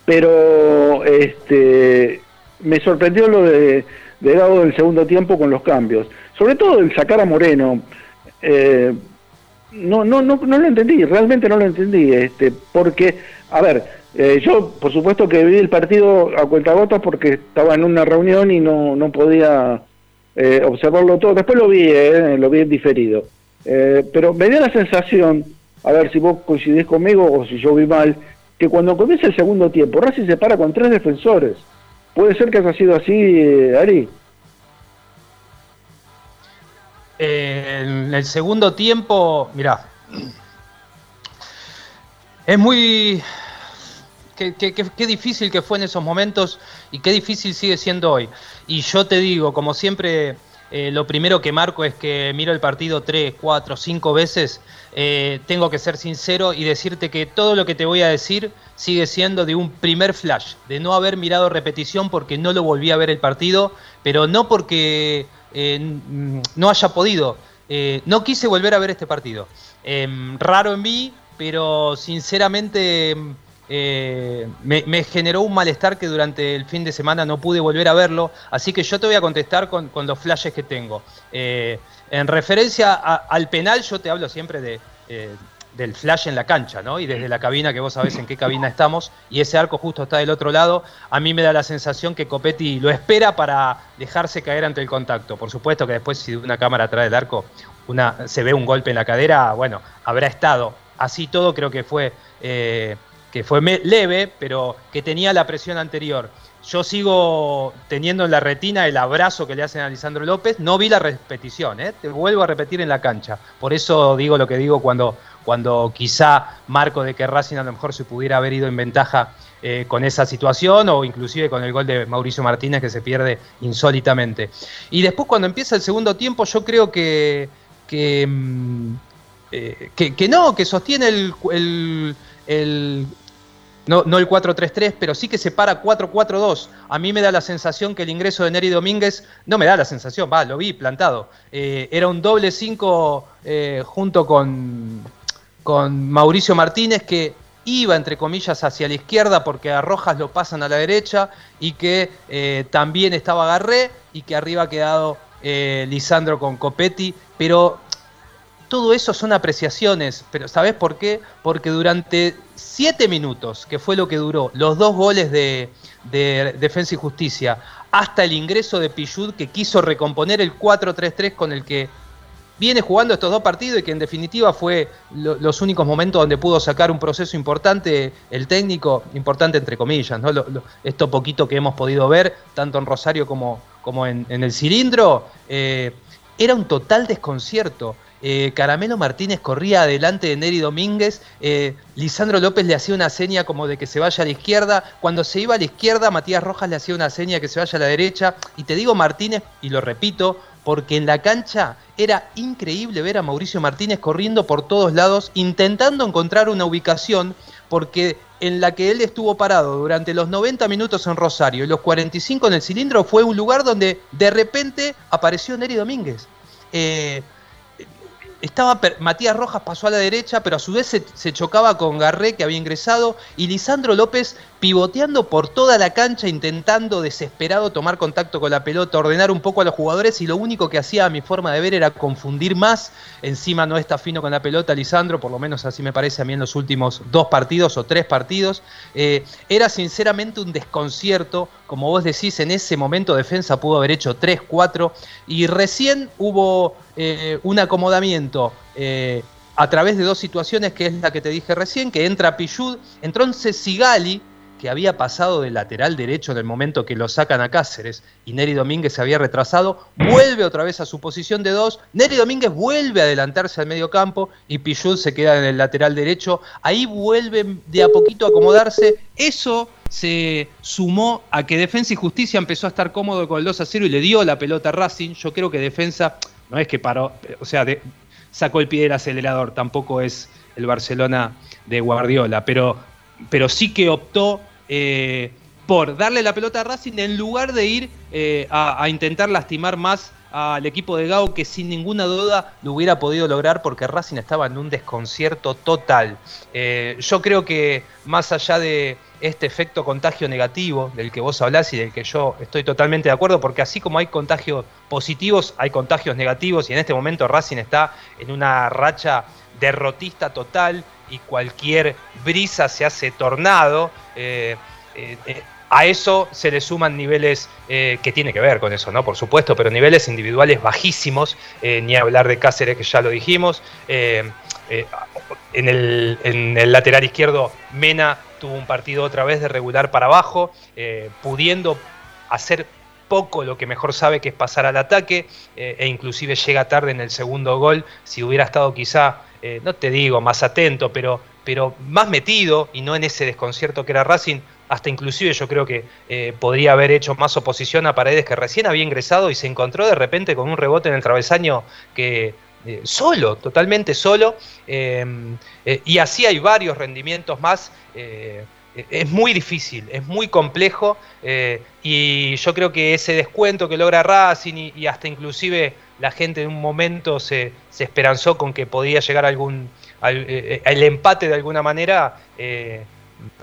pero este me sorprendió lo de, de Gado del segundo tiempo con los cambios, sobre todo el sacar a Moreno. Eh, no, no, no, no lo entendí, realmente no lo entendí, este, porque, a ver, eh, yo por supuesto que vi el partido a cuentagotas porque estaba en una reunión y no, no podía eh, observarlo todo, después lo vi, eh, lo vi en diferido, pero me dio la sensación, a ver si vos coincidís conmigo o si yo vi mal, que cuando comienza el segundo tiempo, Racing se para con tres defensores, ¿puede ser que haya sido así, Ari? en el segundo tiempo, mirá, es muy... Qué, difícil que fue en esos momentos y qué difícil sigue siendo hoy. Y yo te digo, como siempre, eh, lo primero que marco es que miro el partido tres, cuatro, cinco veces. Eh, tengo que ser sincero y decirte que todo lo que te voy a decir sigue siendo de un primer flash, de no haber mirado repetición porque no lo volví a ver el partido, pero no porque eh, no haya podido. No quise volver a ver este partido. Em, raro en mí, pero sinceramente eh, me, generó un malestar que durante el fin de semana no pude volver a verlo. Así que yo te voy a contestar con, los flashes que tengo. en referencia al penal, yo te hablo siempre de del flash en la cancha, ¿no? Y desde la cabina, que vos sabés en qué cabina estamos, y ese arco justo está del otro lado, a mí me da la sensación que Copetti lo espera para dejarse caer ante el contacto. Por supuesto que después si una cámara atrás del arco una, se ve un golpe en la cadera, bueno, habrá estado. Así todo creo que fue, eh, que fue leve, pero que tenía la presión anterior. Yo sigo teniendo en la retina el abrazo que le hacen a Lisandro López. No vi la repetición, ¿eh? te vuelvo a repetir en la cancha. Por eso digo lo que digo cuando, cuando quizá marco de que Racing a lo mejor se pudiera haber ido en ventaja eh, con esa situación o inclusive con el gol de Mauricio Martínez que se pierde insólitamente. Y después cuando empieza el segundo tiempo yo creo que, que, mm, eh, que, no, que sostiene el no, no el 4-3-3, pero sí que se para 4-4-2. A mí me da la sensación que el ingreso de Neri Domínguez, no me da la sensación, va, lo vi plantado. Eh, era un doble 5 eh, junto con, con Mauricio Martínez que iba, entre comillas, hacia la izquierda porque a Rojas lo pasan a la derecha y que eh, también estaba Garré y que arriba ha quedado Lisandro con Copetti, pero todo eso son apreciaciones, pero ¿sabes por qué? Porque durante siete minutos, que fue lo que duró, los dos goles de, Defensa y Justicia, hasta el ingreso de Pichud, que quiso recomponer el 4-3-3 con el que viene jugando estos dos partidos y que en definitiva fue los únicos momentos donde pudo sacar un proceso importante, el técnico, importante entre comillas, ¿no? esto poquito que hemos podido ver, tanto en Rosario como, como en, el cilindro, eh, era un total desconcierto. Eh, Caramelo Martínez corría adelante de Neri Domínguez, eh, Lisandro López le hacía una seña como de que se vaya a la izquierda, cuando se iba a la izquierda Matías Rojas le hacía una seña que se vaya a la derecha, y te digo Martínez, y lo repito, porque en la cancha era increíble ver a Mauricio Martínez corriendo por todos lados, intentando encontrar una ubicación, porque en la que él estuvo parado durante los 90 minutos en Rosario y los 45 en el cilindro fue un lugar donde de repente apareció Neri Domínguez. Eh, estaba Matías Rojas pasó a la derecha, pero a su vez se, chocaba con Garré que había ingresado y Lisandro López pivoteando por toda la cancha intentando desesperado tomar contacto con la pelota, ordenar un poco a los jugadores y lo único que hacía a mi forma de ver era confundir más. Encima no está fino con la pelota Lisandro, por lo menos así me parece a mí en los últimos dos partidos o tres partidos. Eh, era sinceramente un desconcierto, como vos decís, en ese momento defensa pudo haber hecho 3, 4 y recién hubo eh, un acomodamiento eh, a través de dos situaciones, que es la que te dije recién, que entra Pichud, entonces Sigali, que había pasado del lateral derecho en el momento que lo sacan a Cáceres y Neri Domínguez se había retrasado, vuelve otra vez a su posición de dos, Neri Domínguez vuelve a adelantarse al medio campo y Pichud se queda en el lateral derecho, ahí vuelve de a poquito a acomodarse, eso se sumó a que Defensa y Justicia empezó a estar cómodo con el 2 a 0 y le dio la pelota a Racing, yo creo que Defensa no es que paró, o sea, sacó el pie del acelerador, tampoco es el Barcelona de Guardiola, pero, pero sí que optó eh, por darle la pelota a Racing en lugar de ir eh, a, intentar lastimar más al equipo de Gao que sin ninguna duda lo hubiera podido lograr porque Racing estaba en un desconcierto total. Eh, yo creo que más allá de este efecto contagio negativo del que vos hablás y del que yo estoy totalmente de acuerdo, porque así como hay contagios positivos, hay contagios negativos y en este momento Racing está en una racha derrotista total y cualquier brisa se hace tornado. Eh, eh, a eso se le suman niveles que tiene que ver con eso, ¿no? Por supuesto, pero niveles individuales bajísimos, ni hablar de Cáceres, que ya lo dijimos. en, el, en el lateral izquierdo, Mena tuvo un partido otra vez de regular para abajo, eh, pudiendo hacer poco lo que mejor sabe que es pasar al ataque eh, e inclusive llega tarde en el segundo gol si hubiera estado quizá eh, no te digo más atento pero pero más metido y no en ese desconcierto que era Racing hasta inclusive yo creo que podría haber hecho más oposición a Paredes que recién había ingresado y se encontró de repente con un rebote en el travesaño que eh, solo, totalmente solo, eh, eh, y así hay varios rendimientos más. es muy difícil, es muy complejo, y yo creo que ese descuento que logra Racing y, hasta inclusive la gente en un momento se, esperanzó con que podía llegar algún el empate de alguna manera,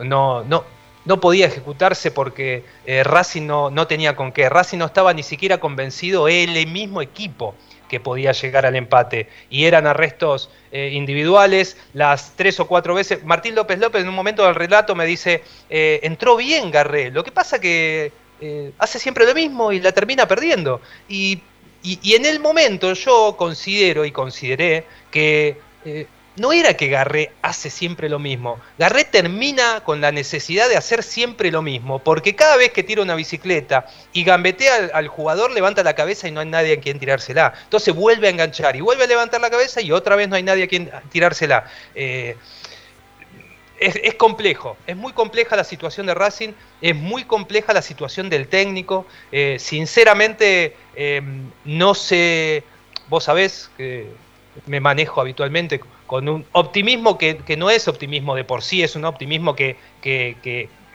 no, no, no podía ejecutarse porque Racing no, no tenía con qué. Racing no estaba ni siquiera convencido, el mismo equipo que podía llegar al empate. Y eran arrestos eh, individuales, las tres o cuatro veces. Martín López López en un momento del relato me dice, eh, entró bien Garré, lo que pasa que eh, hace siempre lo mismo y la termina perdiendo. Y, y en el momento yo considero y consideré que no era que Garré hace siempre lo mismo. Garré termina con la necesidad de hacer siempre lo mismo, porque cada vez que tira una bicicleta y gambetea al, jugador, levanta la cabeza y no hay nadie a quien tirársela. Entonces vuelve a enganchar y vuelve a levantar la cabeza y otra vez no hay nadie a quien tirársela. Eh, es, complejo, es muy compleja la situación de Racing, es muy compleja la situación del técnico. Eh, sinceramente, eh, no sé, vos sabés que me manejo habitualmente con un optimismo que, no es optimismo de por sí, es un optimismo que,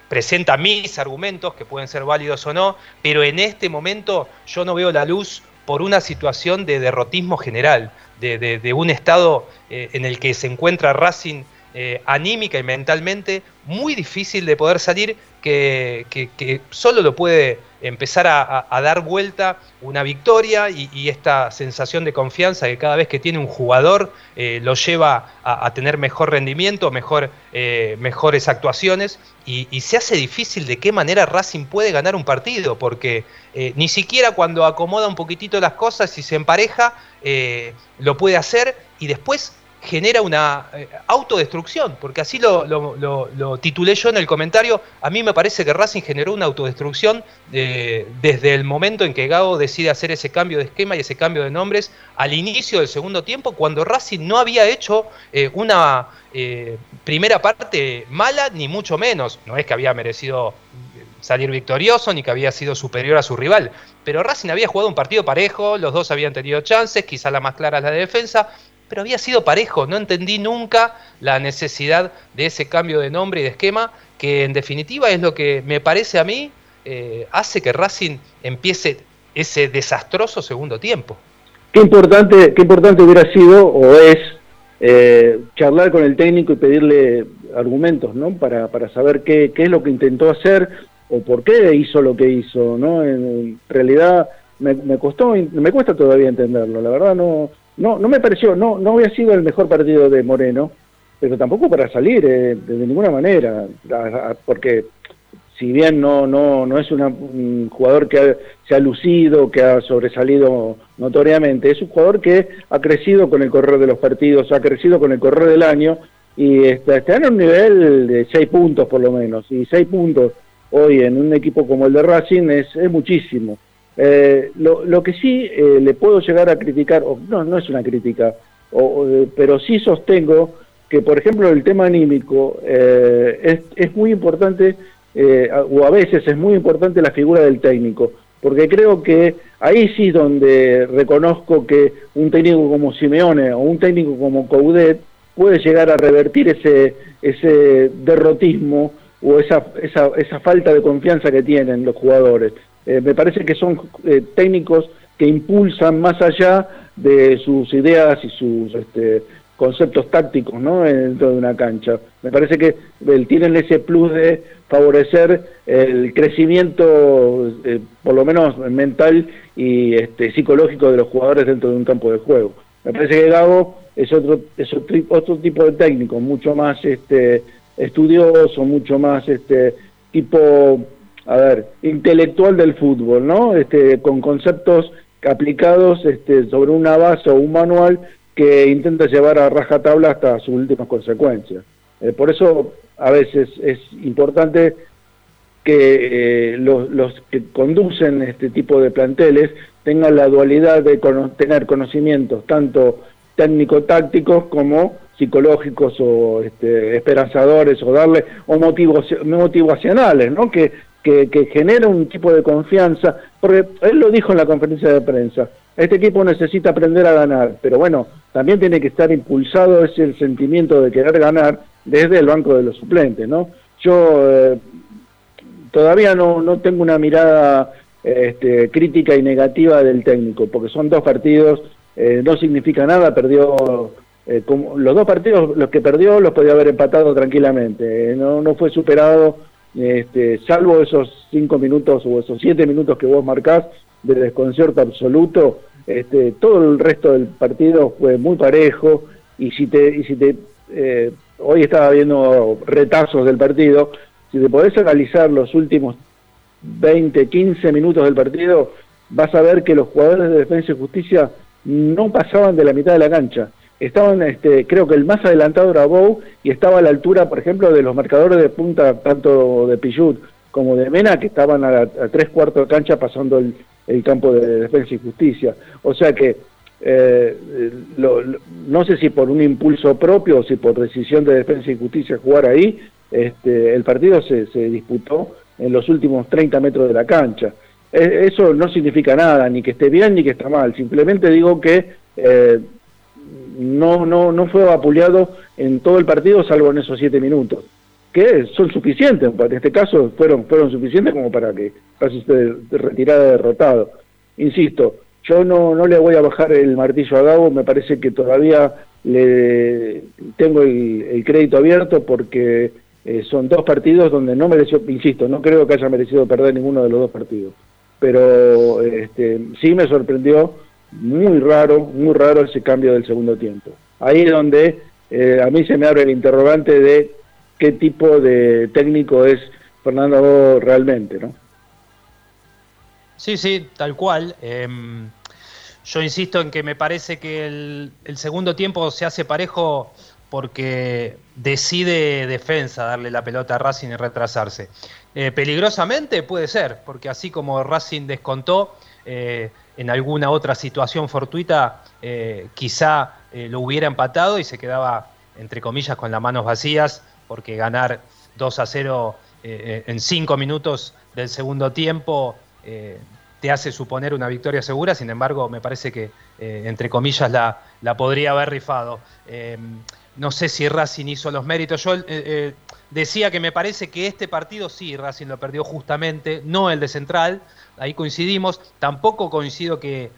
presenta mis argumentos, que pueden ser válidos o no, pero en este momento yo no veo la luz por una situación de derrotismo general, de, un estado eh, en el que se encuentra Racing eh, anímica y mentalmente muy difícil de poder salir que, solo lo puede empezar a, dar vuelta una victoria y, esta sensación de confianza que cada vez que tiene un jugador eh, lo lleva a, tener mejor rendimiento, mejor, eh, mejores actuaciones y, se hace difícil de qué manera Racing puede ganar un partido, porque eh, ni siquiera cuando acomoda un poquitito las cosas y se empareja, lo puede hacer y después genera una eh, autodestrucción, porque así lo, titulé yo en el comentario, a mí me parece que Racing generó una autodestrucción eh, desde el momento en que Gago decide hacer ese cambio de esquema y ese cambio de nombres al inicio del segundo tiempo, cuando Racing no había hecho eh, una primera parte mala, ni mucho menos, no es que había merecido salir victorioso ni que había sido superior a su rival. Pero Racing había jugado un partido parejo, los dos habían tenido chances, quizá la más clara es la de defensa, pero había sido parejo. No entendí nunca la necesidad de ese cambio de nombre y de esquema, que en definitiva es lo que me parece a mí eh, hace que Racing empiece ese desastroso segundo tiempo. Qué importante, qué importante hubiera sido o es eh, charlar con el técnico y pedirle argumentos, ¿no? Para, para saber qué, qué, es lo que intentó hacer o por qué hizo lo que hizo, ¿no? En realidad me, me costó, me cuesta todavía entenderlo. La verdad no, no, no me pareció, no, no había sido el mejor partido de Moreno, pero tampoco para salir eh, de, ninguna manera, porque si bien no, no, no es un jugador que se ha lucido, que ha sobresalido notoriamente, es un jugador que ha crecido con el correr de los partidos, ha crecido con el correr del año y está, está en un nivel de seis puntos por lo menos, y seis puntos hoy en un equipo como el de Racing es, es muchísimo. Eh, lo, que sí eh, le puedo llegar a criticar, o no, no es una crítica, pero sí sostengo que, por ejemplo, el tema anímico eh, es, es, muy importante, o a veces es muy importante la figura del técnico, porque creo que ahí sí donde reconozco que un técnico como Simeone o un técnico como Coudet puede llegar a revertir ese, ese derrotismo o esa, esa falta de confianza que tienen los jugadores. Eh, me parece que son eh, técnicos que impulsan más allá de sus ideas y sus este, conceptos tácticos ¿no? dentro de una cancha. Me parece que tienen ese plus de favorecer el crecimiento, eh, por lo menos mental y este, psicológico de los jugadores dentro de un campo de juego. Me parece que Gago es otro, es otro tipo de técnico, mucho más este, estudioso, mucho más este, tipo a ver, intelectual del fútbol, ¿no? Este, con conceptos aplicados este, sobre una base o un manual que intenta llevar a rajatabla hasta sus últimas consecuencias. Eh, por eso a veces es importante que eh, los, los, que conducen este tipo de planteles tengan la dualidad de tener conocimientos tanto técnico-tácticos como psicológicos o este, esperanzadores o darle o motivos motivacionales, ¿no? Que que, genera un tipo de confianza, porque él lo dijo en la conferencia de prensa, este equipo necesita aprender a ganar, pero bueno, también tiene que estar impulsado ese sentimiento de querer ganar desde el banco de los suplentes, ¿no? Yo eh, todavía no, no tengo una mirada este, crítica y negativa del técnico, porque son dos partidos, eh, no significa nada, perdió eh, como, los dos partidos, los que perdió los podía haber empatado tranquilamente, no, no fue superado este, salvo esos cinco minutos o esos siete minutos que vos marcás de desconcierto absoluto, este, todo el resto del partido fue muy parejo. Y si te, y si te eh, hoy estaba viendo retazos del partido, si te podés analizar los últimos 20, 15 minutos del partido, vas a ver que los jugadores de Defensa y Justicia no pasaban de la mitad de la cancha estaban, este, creo que el más adelantado era Bou y estaba a la altura, por ejemplo, de los marcadores de punta, tanto de Pichut como de Mena, que estaban a, tres cuartos de cancha pasando el, campo de defensa y justicia. O sea que eh, no sé si por un impulso propio o si por decisión de defensa y justicia jugar ahí, este, el partido se, se disputó en los últimos 30 metros de la cancha. E, eso no significa nada, ni que esté bien ni que está mal. Simplemente digo que eh, no, no, no fue vapuleado en todo el partido, salvo en esos siete minutos, que son suficientes, en este caso fueron, fueron suficientes como para que casi esté retirada derrotado. Insisto, yo no, no le voy a bajar el martillo a Gabo, me parece que todavía le tengo el, crédito abierto porque eh, son dos partidos donde no mereció, insisto, no creo que haya merecido perder ninguno de los dos partidos, pero este, sí me sorprendió muy raro, muy raro ese cambio del segundo tiempo. Ahí es donde eh, a mí se me abre el interrogante de qué tipo de técnico es Fernando realmente, ¿no? Sí, sí, tal cual. Em, yo insisto en que me parece que el, segundo tiempo se hace parejo porque decide defensa darle la pelota a Racing y retrasarse. Eh, peligrosamente puede ser, porque así como Racing descontó, eh, en alguna otra situación fortuita eh, quizá lo hubiera empatado y se quedaba, entre comillas, con las manos vacías, porque ganar 2 a 0 en 5 minutos del segundo tiempo te hace suponer una victoria segura, sin embargo, me parece que, eh, entre comillas, la, la, podría haber rifado. Eh, no sé si Racing hizo los méritos. Yo eh, decía que me parece que este partido sí, Racing lo perdió justamente, no el de Central, ahí coincidimos. Tampoco coincido que.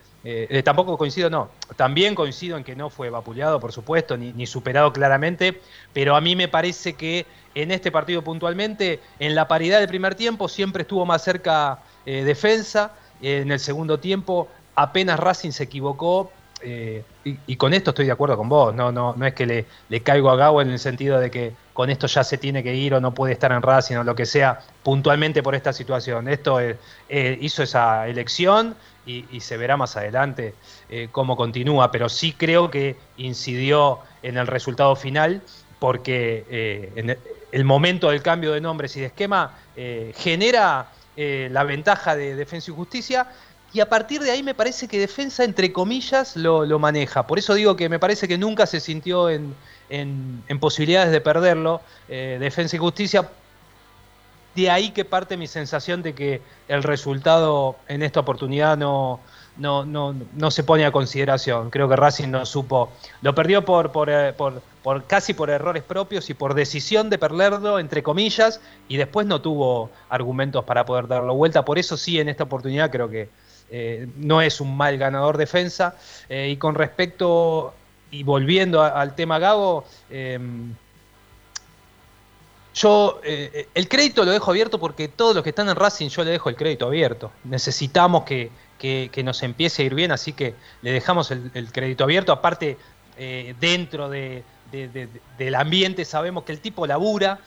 tampoco coincido, no. También coincido en que no fue vapuleado, por supuesto, ni, ni superado claramente, pero a mí me parece que en este partido puntualmente, en la paridad del primer tiempo, siempre estuvo más cerca defensa en el segundo tiempo apenas Racing se equivocó, eh, y, con esto estoy de acuerdo con vos, no, no, no es que le, caigo a Gago en el sentido de que con esto ya se tiene que ir o no puede estar en Racing o lo que sea, puntualmente por esta situación. Esto eh, hizo esa elección y, se verá más adelante eh, cómo continúa, pero sí creo que incidió en el resultado final porque en el momento del cambio de nombres y de esquema genera eh, la ventaja de Defensa y Justicia. Y a partir de ahí me parece que Defensa, entre comillas, lo, maneja. Por eso digo que me parece que nunca se sintió en, posibilidades de perderlo, eh, Defensa y Justicia. De ahí que parte mi sensación de que el resultado en esta oportunidad no, no, no, no se pone a consideración. Creo que Racing no supo. Lo perdió por, por, eh, por, por, casi por errores propios y por decisión de perderlo, entre comillas, y después no tuvo argumentos para poder darlo vuelta. Por eso sí, en esta oportunidad creo que eh, no es un mal ganador defensa. Eh, y con respecto, y volviendo al tema Gago, yo el crédito lo dejo abierto porque todos los que están en Racing yo le dejo el crédito abierto. Necesitamos que que, nos empiece a ir bien, así que le dejamos el, crédito abierto. Aparte, eh, dentro de, del ambiente sabemos que el tipo labura.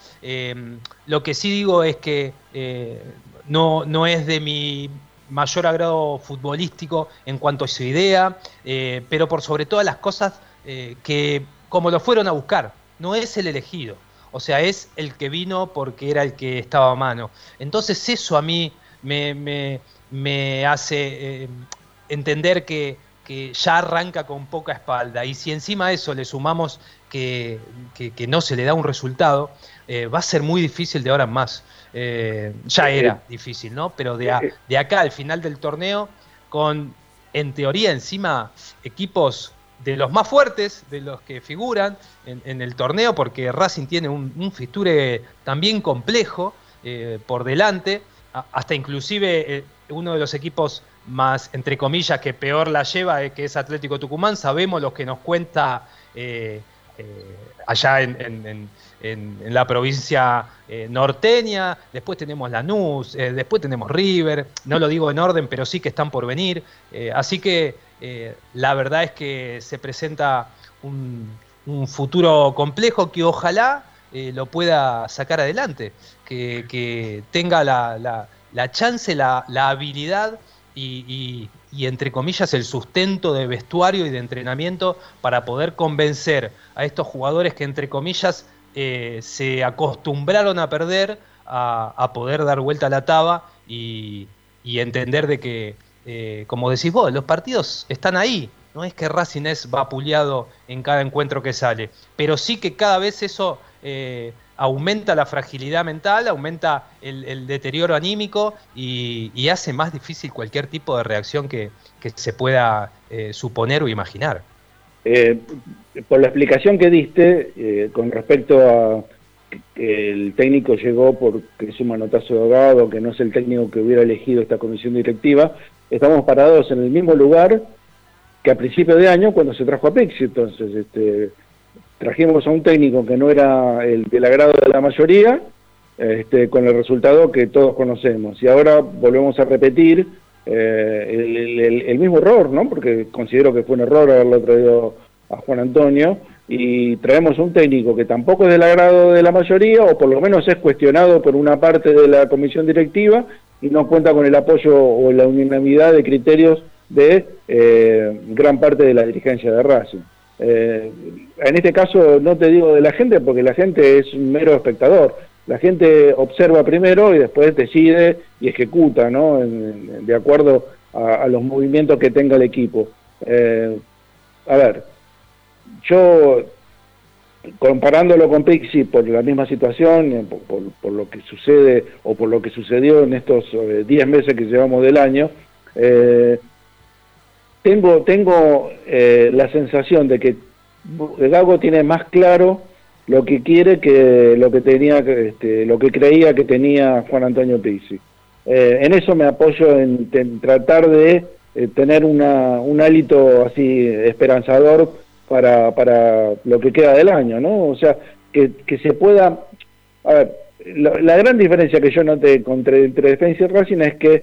Lo que sí digo es que eh, no, no es de mi mayor agrado futbolístico en cuanto a su idea, eh, pero por sobre todas las cosas que como lo fueron a buscar, no es el elegido. O sea, es el que vino porque era el que estaba a mano. Entonces eso a mí me, me hace eh, entender que, ya arranca con poca espalda. Y si encima a eso le sumamos que, no se le da un resultado, eh, va a ser muy difícil de ahora en más. Eh, ya era difícil, ¿no? Pero de, de acá al final del torneo, con en teoría encima equipos de los más fuertes, de los que figuran en, el torneo, porque Racing tiene un, un fisture también complejo por delante, hasta inclusive uno de los equipos más, entre comillas, que peor la lleva, eh, que es Atlético Tucumán. Sabemos lo que nos cuenta eh, eh, allá en, la provincia norteña. Después tenemos Lanús, después tenemos River. No lo digo en orden, pero sí que están por venir. así que la verdad es que se presenta un, futuro complejo que ojalá lo pueda sacar adelante, que, tenga la la chance, la, habilidad y, entre comillas, el sustento de vestuario y de entrenamiento para poder convencer a estos jugadores que, entre comillas, eh, se acostumbraron a perder, a, poder dar vuelta a la taba y, entender de que, eh, como decís vos, los partidos están ahí. No es que Racing es vapuleado en cada encuentro que sale, pero sí que cada vez eso eh, aumenta la fragilidad mental, aumenta el, deterioro anímico y, hace más difícil cualquier tipo de reacción que, se pueda eh, suponer o imaginar. Por la explicación que diste eh, con respecto a que el técnico llegó porque es un manotazo de ahogado, que no es el técnico que hubiera elegido esta comisión directiva, estamos parados en el mismo lugar que a principio de año cuando se trajo a Pixi, entonces este, trajimos a un técnico que no era el del agrado de la mayoría, este, con el resultado que todos conocemos. Y ahora volvemos a repetir eh, el, mismo error, ¿no? Porque considero que fue un error haberlo traído a Juan Antonio y traemos un técnico que tampoco es del agrado de la mayoría o por lo menos es cuestionado por una parte de la comisión directiva y no cuenta con el apoyo o la unanimidad de criterios de eh, gran parte de la dirigencia de Racing. Eh, en este caso no te digo de la gente porque la gente es un mero espectador. La gente observa primero y después decide y ejecuta, ¿no? de acuerdo a, los movimientos que tenga el equipo. Eh, a ver, yo comparándolo con Pixie por la misma situación, por, lo que sucede o por lo que sucedió en estos 10 meses que llevamos del año, eh, tengo, tengo eh, la sensación de que Gago tiene más claro lo que quiere que lo que tenía, este, lo que creía que tenía Juan Antonio Pizzi. Eh, en eso me apoyo en, tratar de eh, tener una, un hálito así esperanzador para, para lo que queda del año, ¿no? O sea, que, que se pueda... A ver, la, gran diferencia que yo noté entre, entre Defensa y Racing es que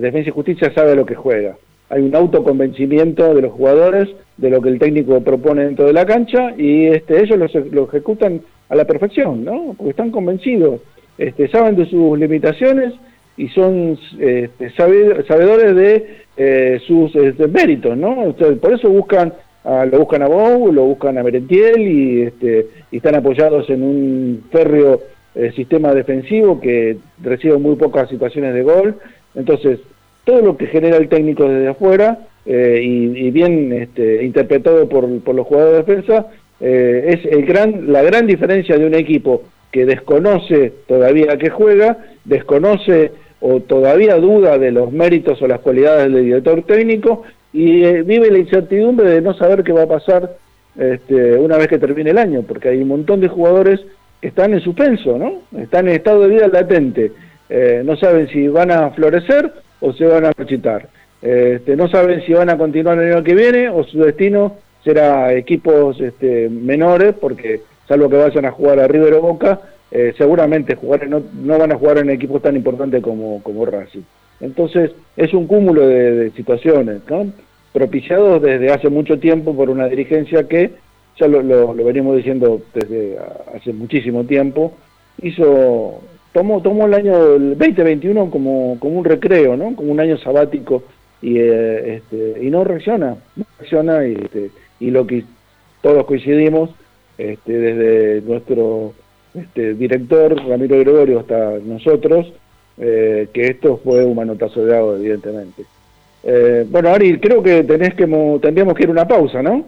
Defensa y Justicia sabe lo que juega hay un autoconvencimiento de los jugadores de lo que el técnico propone dentro de la cancha y este, ellos lo, ejecutan a la perfección, ¿no? Porque están convencidos, este, saben de sus limitaciones y son este, sabedores de eh, sus este, méritos, ¿no? por eso buscan a, lo buscan a Bou, lo buscan a Merentiel y, este, y están apoyados en un férreo eh, sistema defensivo que recibe muy pocas situaciones de gol. Entonces, todo lo que genera el técnico desde afuera eh, y, bien este, interpretado por, los jugadores de defensa eh, es el gran, la gran diferencia de un equipo que desconoce todavía que juega, desconoce o todavía duda de los méritos o las cualidades del director técnico y eh, vive la incertidumbre de no saber qué va a pasar este, una vez que termine el año, porque hay un montón de jugadores que están en suspenso, ¿no? Están en estado de vida latente, no saben si van a florecer o se van a marchitar. Este, no saben si van a continuar el año que viene o su destino será equipos este, menores, porque salvo que vayan a jugar a River o Boca, eh, seguramente jugar, no, no, van a jugar en equipos tan importantes como Racing. Entonces es un cúmulo de, situaciones, propiciados desde hace mucho tiempo por una dirigencia que, ya lo, lo, venimos diciendo desde hace muchísimo tiempo, hizo tomó, tomó el año 2021 como, como un recreo, ¿no? Como un año sabático y, eh, este, y no reacciona, no reacciona y, este, lo que todos coincidimos, este, desde nuestro este, director Ramiro Gregorio hasta nosotros, eh, que esto fue un manotazo de agua, evidentemente. Eh, bueno, Ari, creo que tenés que tendríamos que ir a una pausa, ¿no?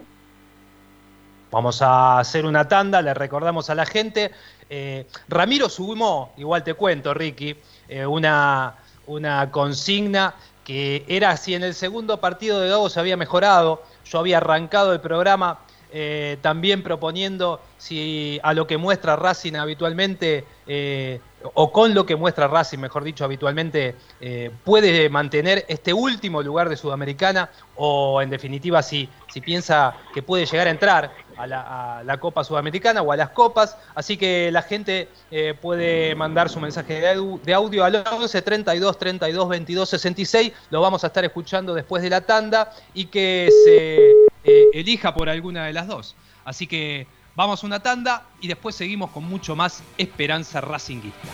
Vamos a hacer una tanda, le recordamos a la gente. Eh, Ramiro sumó, igual te cuento, Ricky, una, una consigna que era si en el segundo partido de Gago se había mejorado. Yo había arrancado el programa también proponiendo si a lo que muestra Racing habitualmente o con lo que muestra Racing, mejor dicho, habitualmente, eh, puede mantener este último lugar de Sudamericana o en definitiva si, si piensa que puede llegar a entrar a la, Copa Sudamericana o a las copas. Así que la gente eh, puede mandar su mensaje de, audio al 11 32 32 22 66. Lo vamos a estar escuchando después de la tanda y que se eh, elija por alguna de las dos. Así que Vamos a una tanda y después seguimos con mucho más Esperanza Racinguista.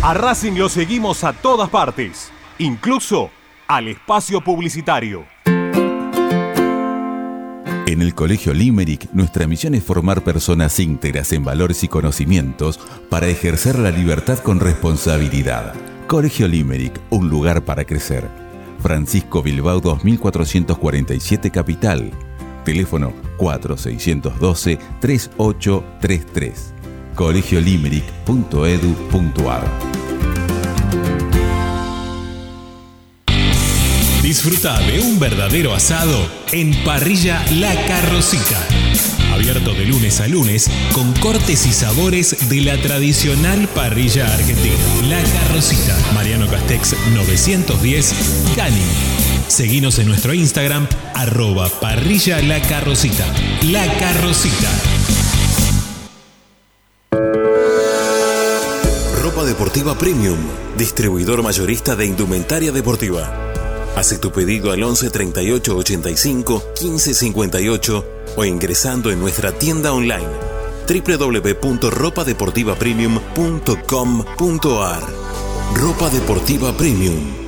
A Racing lo seguimos a todas partes, incluso al espacio publicitario. En el Colegio Limerick, nuestra misión es formar personas íntegras en valores y conocimientos para ejercer la libertad con responsabilidad. Colegio Limerick, un lugar para crecer. Francisco Bilbao 2447 Capital. Teléfono 4612-3833. colegiolimeric.edu.ar Disfruta de un verdadero asado en Parrilla La Carrocita Abierto de lunes a lunes con cortes y sabores de la tradicional parrilla argentina. La Carrocita. Mariano Castex 910 Cali. Seguinos en nuestro Instagram arroba parrilla la carrocita. La Carrocita. Ropa Deportiva Premium, distribuidor mayorista de indumentaria deportiva. Hace tu pedido al 11 38 85 15 58 o ingresando en nuestra tienda online www.ropadeportivapremium.com.ar. Ropa Deportiva Premium.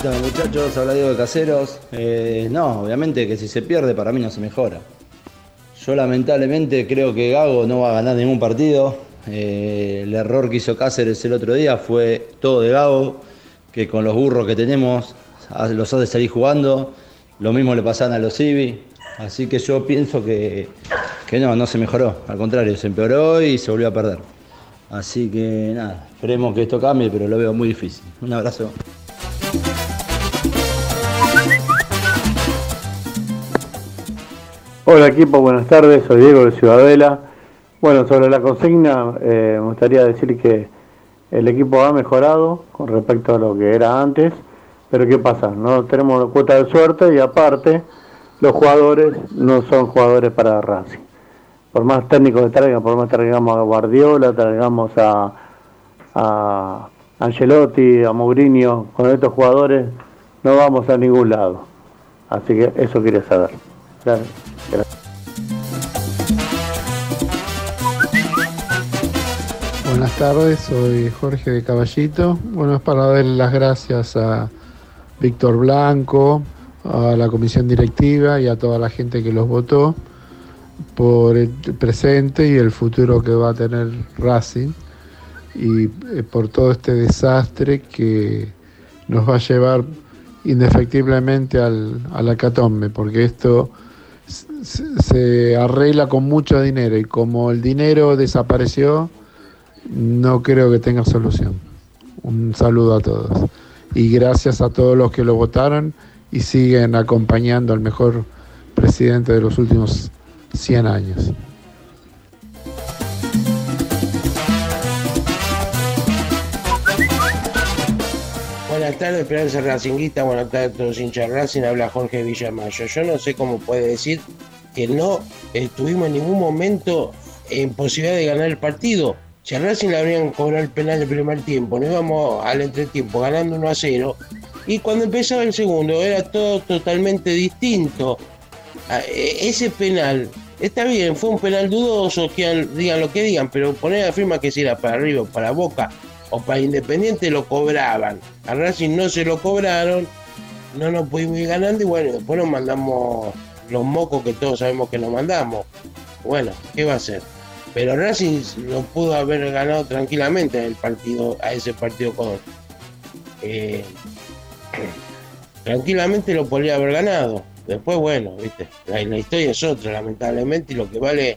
¿Qué tal muchachos? Habla Diego de Caseros. Eh, no, obviamente que si se pierde para mí no se mejora. Yo lamentablemente creo que Gago no va a ganar ningún partido. Eh, el error que hizo Cáceres el otro día fue todo de Gago, que con los burros que tenemos los hace salir jugando. Lo mismo le pasan a los Ibi. Así que yo pienso que, que no, no se mejoró. Al contrario, se empeoró y se volvió a perder. Así que nada, esperemos que esto cambie, pero lo veo muy difícil. Un abrazo. Hola equipo, buenas tardes, soy Diego de Ciudadela. Bueno, sobre la consigna, eh, me gustaría decir que el equipo ha mejorado con respecto a lo que era antes, pero ¿qué pasa? No tenemos cuota de suerte y aparte los jugadores no son jugadores para Racing. Por más técnicos que traigan, por más traigamos a Guardiola, traigamos a, a Angelotti, a Mourinho, con estos jugadores no vamos a ningún lado. Así que eso quería saber. Buenas tardes, soy Jorge de Caballito. Bueno, es para darle las gracias a Víctor Blanco, a la comisión directiva y a toda la gente que los votó por el presente y el futuro que va a tener Racing y eh, por todo este desastre que nos va a llevar indefectiblemente al, a la porque esto se arregla con mucho dinero y como el dinero desapareció, no creo que tenga solución. Un saludo a todos. Y gracias a todos los que lo votaron y siguen acompañando al mejor presidente de los últimos 100 años. Buenas tardes, Esperanza Racinguista. Buenas tardes a todos hinchas Racing. Habla Jorge Villamayo. Yo no sé cómo puede decir que no estuvimos en ningún momento en posibilidad de ganar el partido. Si a Racing le habrían cobrado el penal del primer tiempo, no íbamos al entretiempo ganando 1 a 0. Y cuando empezaba el segundo era todo totalmente distinto. Ah, e, ese penal, está bien, fue un penal dudoso, digan lo que digan, pero poner la firma que si era para arriba o para Boca o para Independiente lo cobraban. A Racing no se lo cobraron, no nos pudimos ir ganando y bueno, después nos mandamos los mocos que todos sabemos que nos mandamos. Bueno, ¿qué va a hacer? Pero Racing lo pudo haber ganado tranquilamente el partido, a ese partido con. Eh, tranquilamente lo podría haber ganado. Después, bueno, viste, la, historia es otra, lamentablemente, y lo que vale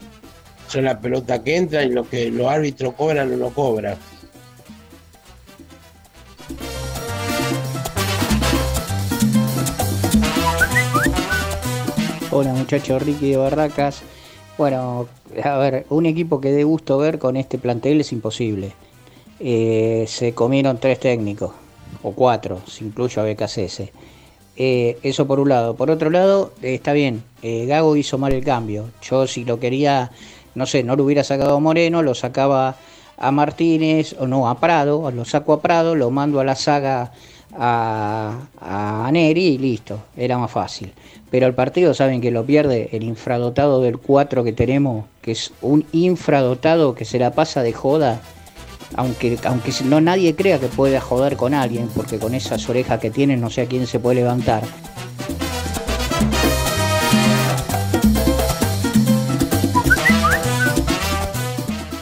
son las pelotas que entran y lo que los árbitros cobran o no cobran. Hola muchachos, Ricky de Barracas. Bueno, a ver, un equipo que dé gusto ver con este plantel es imposible. Eh, se comieron tres técnicos, o cuatro, si incluyo a BKCS. Eh, eso por un lado. Por otro lado, eh, está bien, Gago hizo mal el cambio. Yo si lo quería, no sé, no lo hubiera sacado a Moreno, lo sacaba a Martínez, o no, a Prado, lo saco a Prado, lo mando a la saga a, a Neri y listo, era más fácil. Pero el partido saben que lo pierde el infradotado del 4 que tenemos, que es un infradotado que se la pasa de joda, aunque, aunque no nadie crea que pueda joder con alguien, porque con esas orejas que tiene no sé a quién se puede levantar.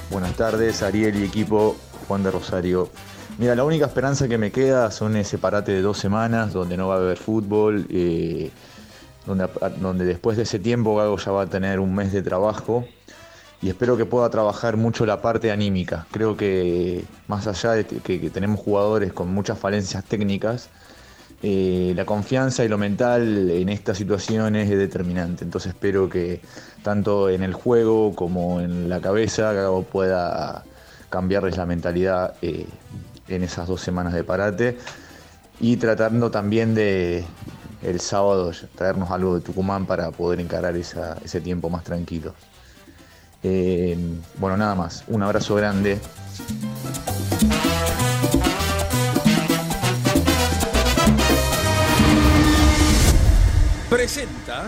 Buenas tardes, Ariel y equipo Juan de Rosario. Mira, la única esperanza que me queda son ese parate de dos semanas donde no va a haber fútbol, eh, donde, después de ese tiempo Gago ya va a tener un mes de trabajo y espero que pueda trabajar mucho la parte anímica. Creo que más allá de que, tenemos jugadores con muchas falencias técnicas, eh, la confianza y lo mental en estas situaciones es determinante. Entonces espero que tanto en el juego como en la cabeza Gago pueda cambiarles la mentalidad eh, en esas dos semanas de parate y tratando también de el sábado traernos algo de Tucumán para poder encarar ese tiempo más tranquilo. Eh, bueno, nada más, un abrazo grande. Presenta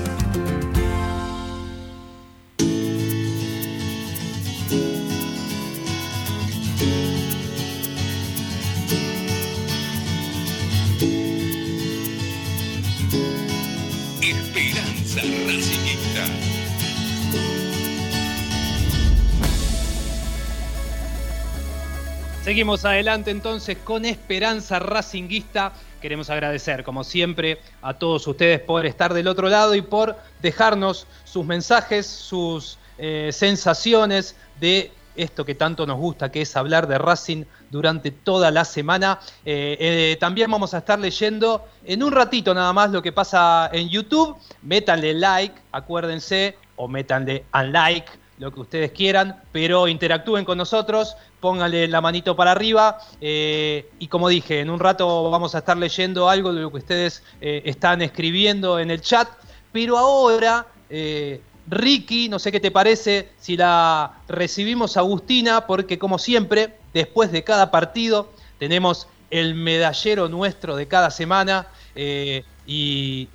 Seguimos adelante entonces con Esperanza Racinguista. Queremos agradecer, como siempre, a todos ustedes por estar del otro lado y por dejarnos sus mensajes, sus eh, sensaciones de esto que tanto nos gusta, que es hablar de Racing durante toda la semana. Eh, eh, también vamos a estar leyendo en un ratito nada más lo que pasa en YouTube. Métanle like, acuérdense, o métanle unlike lo que ustedes quieran, pero interactúen con nosotros, pónganle la manito para arriba eh, y como dije, en un rato vamos a estar leyendo algo de lo que ustedes eh, están escribiendo en el chat, pero ahora, eh, Ricky, no sé qué te parece si la recibimos Agustina, porque como siempre, después de cada partido tenemos el medallero nuestro de cada semana y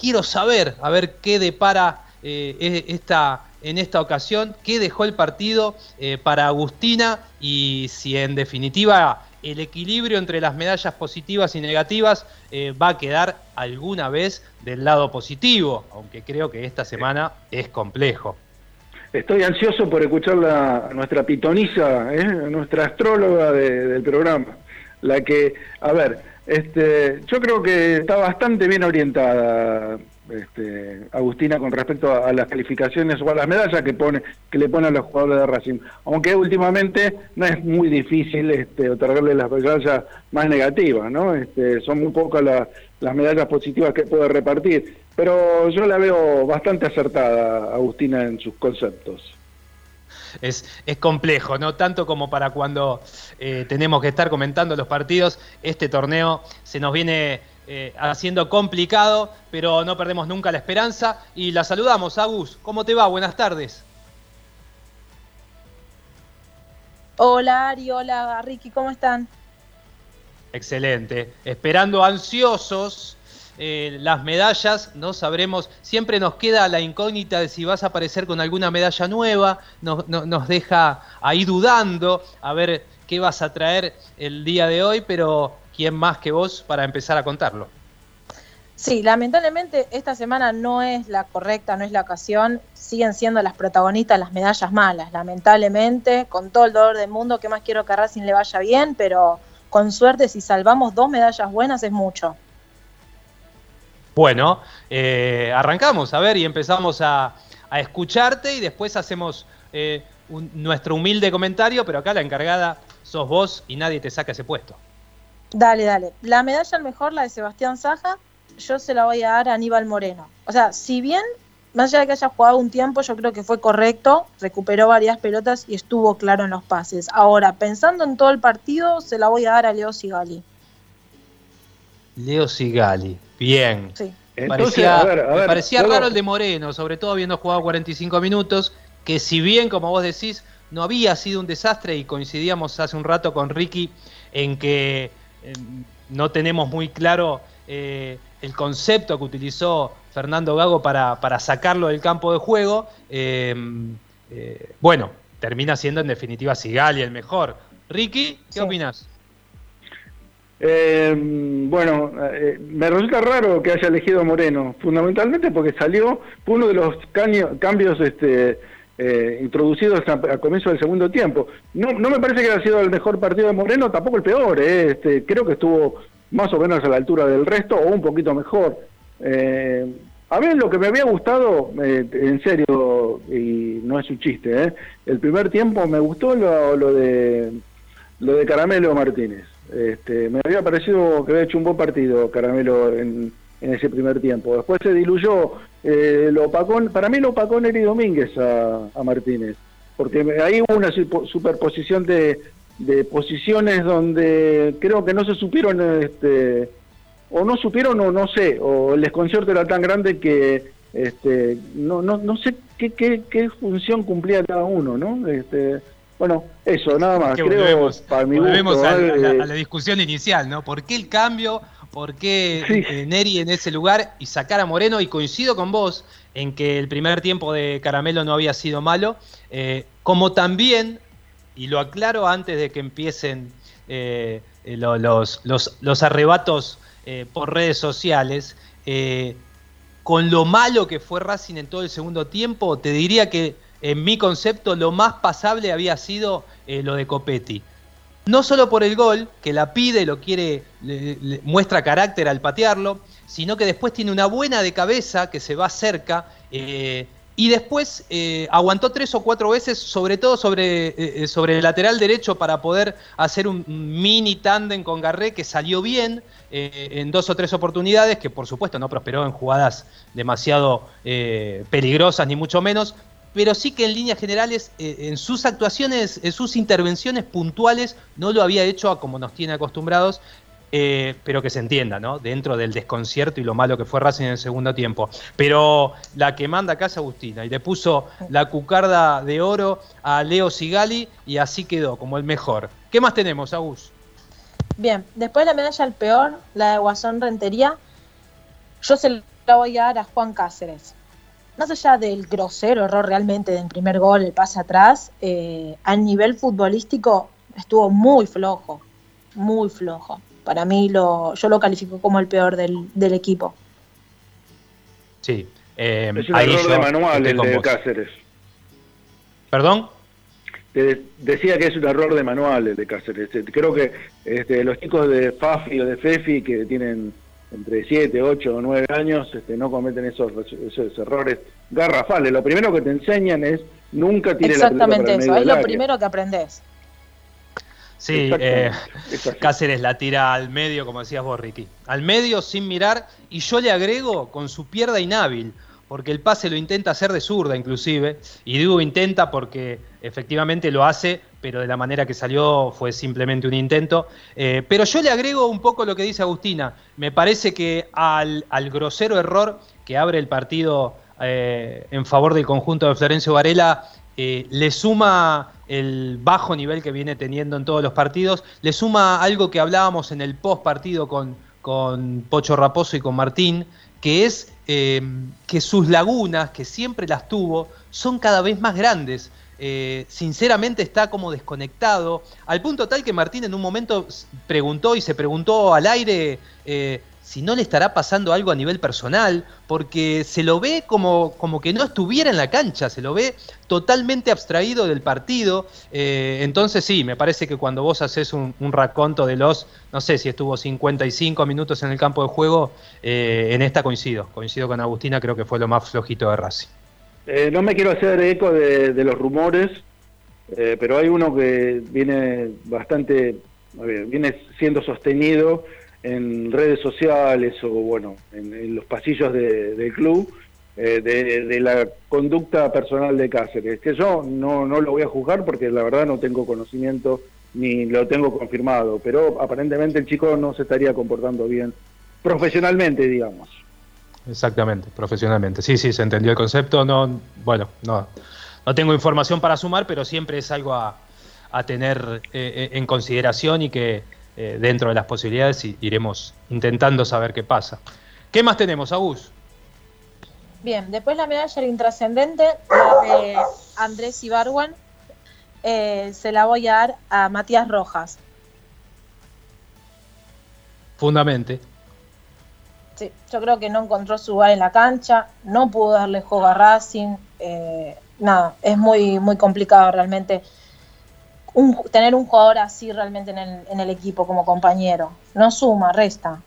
quiero saber, a ver qué depara e-, esta en esta ocasión, qué dejó el partido eh, para Agustina y si en definitiva el equilibrio entre las medallas positivas y negativas eh, va a quedar alguna vez del lado positivo, aunque creo que esta semana es complejo. Estoy ansioso por escuchar a nuestra pitonisa, ¿eh? nuestra astróloga del programa, la que, a ver, este, yo creo que está bastante bien orientada este, Agustina con respecto a, las calificaciones o a las medallas que le ponen a los jugadores de Racing. Aunque últimamente no es muy difícil este, otorgarle las medallas más negativas no este, son muy pocas las medallas positivas que puede repartir. Pero yo la veo bastante acertada Agustina en sus conceptos. Es, es, complejo, no tanto como para cuando eh, tenemos que estar comentando los partidos. Este torneo se nos viene eh, haciendo complicado, pero no perdemos nunca la esperanza. Y la saludamos, Agus. ¿Cómo te va? Buenas tardes. Hola Ari, hola Ricky, ¿cómo están? Excelente. Esperando ansiosos eh, las medallas, no sabremos, siempre nos queda la incógnita de si vas a aparecer con alguna medalla nueva, nos deja ahí dudando a ver qué vas a traer el día de hoy, pero ¿quién más que vos para empezar a contarlo? Sí, lamentablemente esta semana no es la correcta, no es la ocasión. Siguen siendo las protagonistas las medallas malas, lamentablemente, con todo el dolor del mundo, que más quiero que a Racing le vaya bien, pero con suerte si salvamos dos medallas buenas es mucho. Bueno, eh, arrancamos a ver y empezamos a, escucharte y después hacemos eh, nuestro humilde comentario, pero acá la encargada sos vos y nadie te saca ese puesto. Dale, dale. La medalla al mejor, la de Sebastián Saja, yo se la voy a dar a Aníbal Moreno. O sea, si bien, más allá de que haya jugado un tiempo, yo creo que fue correcto, recuperó varias pelotas y estuvo claro en los pases. Ahora, pensando en todo el partido, se la voy a dar a Leo Sigali. Leo Sigali, bien. Sí. parecía, parecía raro el de Moreno, sobre todo habiendo jugado 45 minutos, que si bien, como vos decís, no había sido un desastre y coincidíamos hace un rato con Ricky en que no tenemos muy claro eh, el concepto que utilizó Fernando Gago para, sacarlo del campo de juego. Eh, eh, bueno, termina siendo en definitiva Sigali el mejor. Ricky, ¿qué opinas? bueno, me resulta raro que haya elegido Moreno, fundamentalmente porque salió, fue uno de los cambios este, eh, introducidos a, comienzo del segundo tiempo. No, no me parece que haya sido el mejor partido de Moreno, tampoco el peor, eh, este, creo que estuvo más o menos a la altura del resto o un poquito mejor. Eh, a mí lo que me había gustado, en serio, y no es un chiste, el primer tiempo me gustó lo, lo, de lo de Caramelo Martínez. Este, me había parecido que había hecho un buen partido Caramelo en, en ese primer tiempo. Después se diluyó, eh, lo opacó, para mí lo opacó Neri Domínguez a, Martínez, porque ahí hubo una superposición de, de, posiciones donde creo que no se supieron, este, o no supieron o no sé, o el desconcierto era tan grande que este, no, no, no sé qué, qué, qué función cumplía cada uno, ¿no? Este, bueno, eso, nada más. Creo, volvemos, para mi gusto, a, la, a, la, discusión inicial, ¿no? ¿Por qué el cambio por qué eh, Neri en ese lugar y sacar a Moreno. Y coincido con vos en que el primer tiempo de Caramelo no había sido malo. Eh, como también, y lo aclaro antes de que empiecen eh, los, los, arrebatos por redes sociales, con lo malo que fue Racing en todo el segundo tiempo, te diría que en mi concepto lo más pasable había sido lo de Copetti no solo por el gol, que la pide, lo quiere, muestra carácter al patearlo, sino que después tiene una buena de cabeza que se va cerca eh, y después eh, aguantó tres o cuatro veces, sobre todo sobre, eh, sobre el lateral derecho para poder hacer un mini tándem con Garré que salió bien en dos o tres oportunidades, que por supuesto no prosperó en jugadas demasiado peligrosas ni mucho menos, pero sí que en líneas generales, eh, en sus actuaciones, en sus intervenciones puntuales, no lo había hecho a como nos tiene acostumbrados, eh, pero que se entienda, ¿no? Dentro del desconcierto y lo malo que fue Racing en el segundo tiempo. Pero la que manda acá es Agustina y le puso la cucarda de oro a Leo Sigali y así quedó como el mejor. ¿Qué más tenemos, Agus? Bien, después la medalla al peor, la de Guasón Rentería, yo se la voy a dar a Juan Cáceres más allá del grosero error realmente del primer gol, el pase atrás, eh, a nivel futbolístico estuvo muy flojo. muy flojo. Para mí lo, yo lo califico como el peor del, del equipo. Sí. Eh, es un error de manual el de Cáceres. ¿Perdón? decía que es un error de manual el de Cáceres. Creo que este, los chicos de Fafi o de Fefi que tienen entre 7, 8 o 9 años este, no cometen esos, esos errores garrafales. Lo primero que te enseñan es nunca tire la pelota Exactamente eso, es lo primero que aprendes. Sí, eh, Cáceres la tira al medio, como decías vos, Ricky. Al medio sin mirar, y yo le agrego con su pierna inhábil, porque el pase lo intenta hacer de zurda inclusive, y digo intenta porque efectivamente lo hace, pero de la manera que salió fue simplemente un intento. Eh, pero yo le agrego un poco lo que dice Agustina, me parece que al, grosero error que abre el partido eh, en favor del conjunto de Florencio Varela, eh, le suma el bajo nivel que viene teniendo en todos los partidos, le suma algo que hablábamos en el post partido con, con Pocho Raposo y con Martín, que es que sus lagunas, que siempre las tuvo, son cada vez más grandes. Eh, sinceramente está como desconectado, al punto tal que Martín en un momento preguntó y se preguntó al aire si no le estará pasando algo a nivel personal, porque se lo ve como, como que no estuviera en la cancha, se lo ve totalmente abstraído del partido. Eh, entonces sí, me parece que cuando vos haces un, raconto de los, no sé si estuvo 55 minutos en el campo de juego, eh, en esta coincido, coincido con Agustina, creo que fue lo más flojito de Racing. Eh, no me quiero hacer eco de, de los rumores, pero hay uno que viene bastante, viene siendo sostenido en redes sociales o bueno, en, los pasillos del club, eh, de, la conducta personal de Cáceres, que yo no, no lo voy a juzgar porque la verdad no tengo conocimiento ni lo tengo confirmado, pero aparentemente el chico no se estaría comportando bien profesionalmente, digamos. Exactamente, profesionalmente. Sí, sí, se entendió el concepto. No, bueno, no, no tengo información para sumar, pero siempre es algo a, a tener eh, en consideración y que eh, dentro de las posibilidades iremos intentando saber qué pasa. ¿Qué más tenemos, Agus? Bien, después la medalla intrascendente, la de Andrés Ibarwan, eh, se la voy a dar a Matías Rojas. Fundamente. Sí, yo creo que no encontró su lugar en la cancha, no pudo darle juego a Racing, eh, nada, es muy, muy complicado realmente tener un jugador así realmente en el, equipo como compañero. No suma, resta.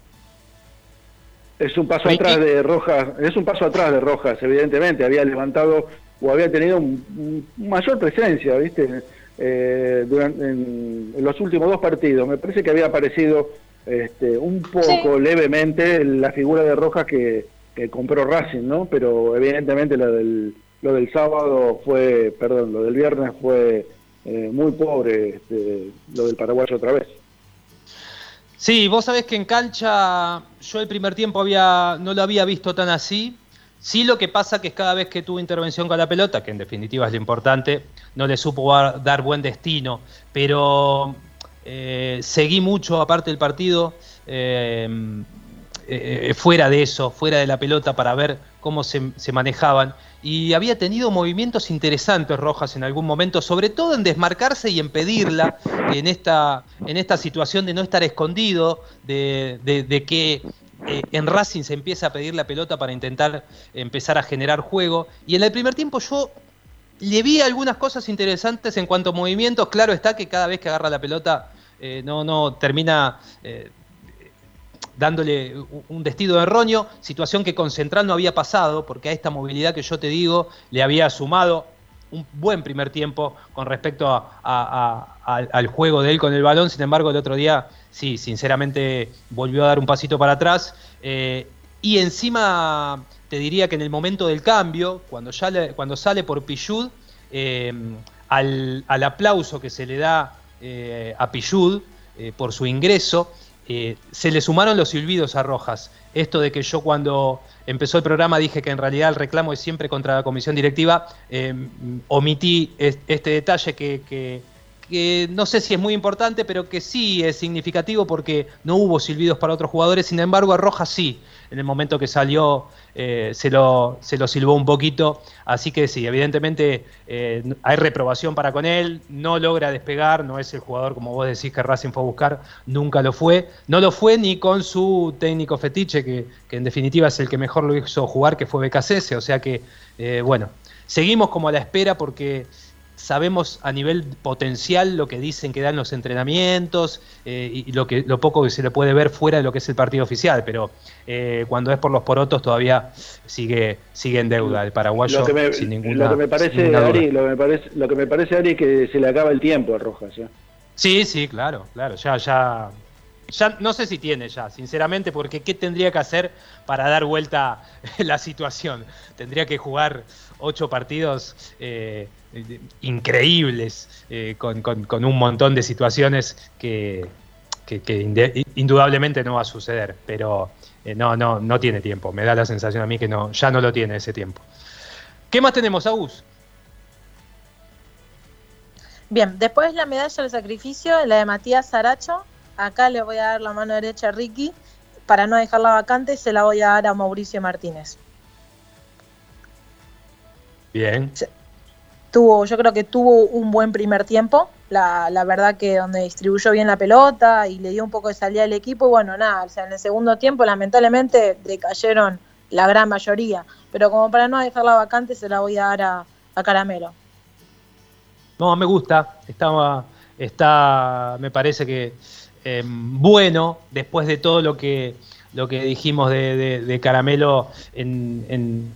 Es un paso atrás de Rojas, es un paso atrás de Rojas, evidentemente, había levantado o había tenido un, mayor presencia, ¿viste? Eh, durante, en, los últimos dos partidos. Me parece que había aparecido este, un poco levemente la figura de Rojas que, compró Racing, ¿no? Pero evidentemente lo del, lo del sábado fue, perdón, lo del viernes fue eh, muy pobre este, lo del paraguayo otra vez. Sí, vos sabés que en cancha yo el primer tiempo había, no lo había visto tan así. Sí lo que pasa que es cada vez que tuvo intervención con la pelota, que en definitiva es lo importante, no le supo dar buen destino, pero eh, seguí mucho aparte del partido, eh, fuera de eso, fuera de la pelota para ver cómo se, manejaban y había tenido movimientos interesantes Rojas en algún momento, sobre todo en desmarcarse y en pedirla en esta, en esta situación de no estar escondido, de, que eh, en Racing se empieza a pedir la pelota para intentar empezar a generar juego. Y en el primer tiempo yo le vi algunas cosas interesantes en cuanto a movimientos. Claro está que cada vez que agarra la pelota eh, no, no termina eh, dándole un destino erróneo, situación que con Central no había pasado, porque a esta movilidad que yo te digo le había sumado un buen primer tiempo con respecto al juego de él con el balón, sin embargo el otro día sí, sinceramente volvió a dar un pasito para atrás. Eh, y encima te diría que en el momento del cambio, cuando, ya cuando sale por Pichud, eh, al, aplauso que se le da eh, a Pichud por su ingreso, eh, se le sumaron los silbidos a Rojas. Esto de que yo cuando empezó el programa dije que en realidad el reclamo es siempre contra la comisión directiva, eh, omití este detalle que no sé si es muy importante, pero que sí es significativo porque no hubo silbidos para otros jugadores, sin embargo a Rojas sí, en el momento que salió eh, se, lo, se lo silbó un poquito, así que sí, evidentemente eh, hay reprobación para con él, no logra despegar, no es el jugador como vos decís que Racing fue a buscar, nunca lo fue, no lo fue ni con su técnico fetiche, que, que en definitiva es el que mejor lo hizo jugar, que fue Becasese, o sea que, eh, bueno, seguimos como a la espera porque sabemos a nivel potencial lo que dicen que dan los entrenamientos eh, y lo que lo poco que se le puede ver fuera de lo que es el partido oficial, pero eh, cuando es por los porotos todavía sigue sigue en deuda el paraguayo lo que me, sin ninguna lo que me parece Ari, lo que me parece lo que me parece Ari es que se le acaba el tiempo a Rojas, ¿ya? Sí, sí, claro, claro, ya ya ya no sé si tiene ya, sinceramente, porque ¿qué tendría que hacer para dar vuelta la situación? Tendría que jugar ocho partidos eh, increíbles, eh, con, un montón de situaciones que, que, indudablemente no va a suceder, pero eh, no, no, no tiene tiempo. Me da la sensación a mí que no, ya no lo tiene ese tiempo. ¿Qué más tenemos, Agus? Bien, después la medalla del sacrificio, la de Matías Saracho, Acá le voy a dar la mano derecha a Ricky. Para no dejarla vacante, se la voy a dar a Mauricio Martínez. Bien. Tuvo, yo creo que tuvo un buen primer tiempo. La, la, verdad que donde distribuyó bien la pelota y le dio un poco de salida al equipo. Y bueno, nada, o sea, en el segundo tiempo lamentablemente decayeron la gran mayoría. Pero como para no dejarla vacante, se la voy a dar a, a Caramelo. No, me gusta. Estaba, está, me parece que Em, bueno después de todo lo que, lo que dijimos de, Caramelo en,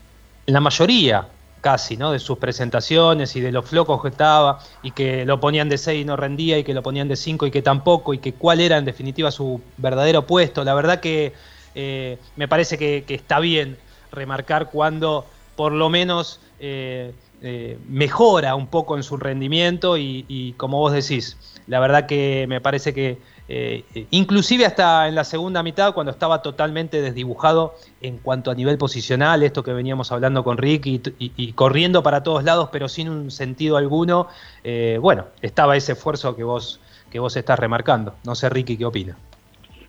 la mayoría casi, ¿no? De sus presentaciones y de los flocos que estaba y que lo ponían de 6 y no rendía y que lo ponían de 5 y que tampoco y que cuál era en definitiva su verdadero puesto. La verdad que eh, me parece que, está bien remarcar cuando por lo menos eh, eh, mejora un poco en su rendimiento y, y, como vos decís, la verdad que me parece que eh, inclusive hasta en la segunda mitad, cuando estaba totalmente desdibujado en cuanto a nivel posicional, esto que veníamos hablando con Rick y, corriendo para todos lados, pero sin un sentido alguno, eh, bueno, estaba ese esfuerzo que vos, que vos estás remarcando. No sé, Ricky, ¿qué opina?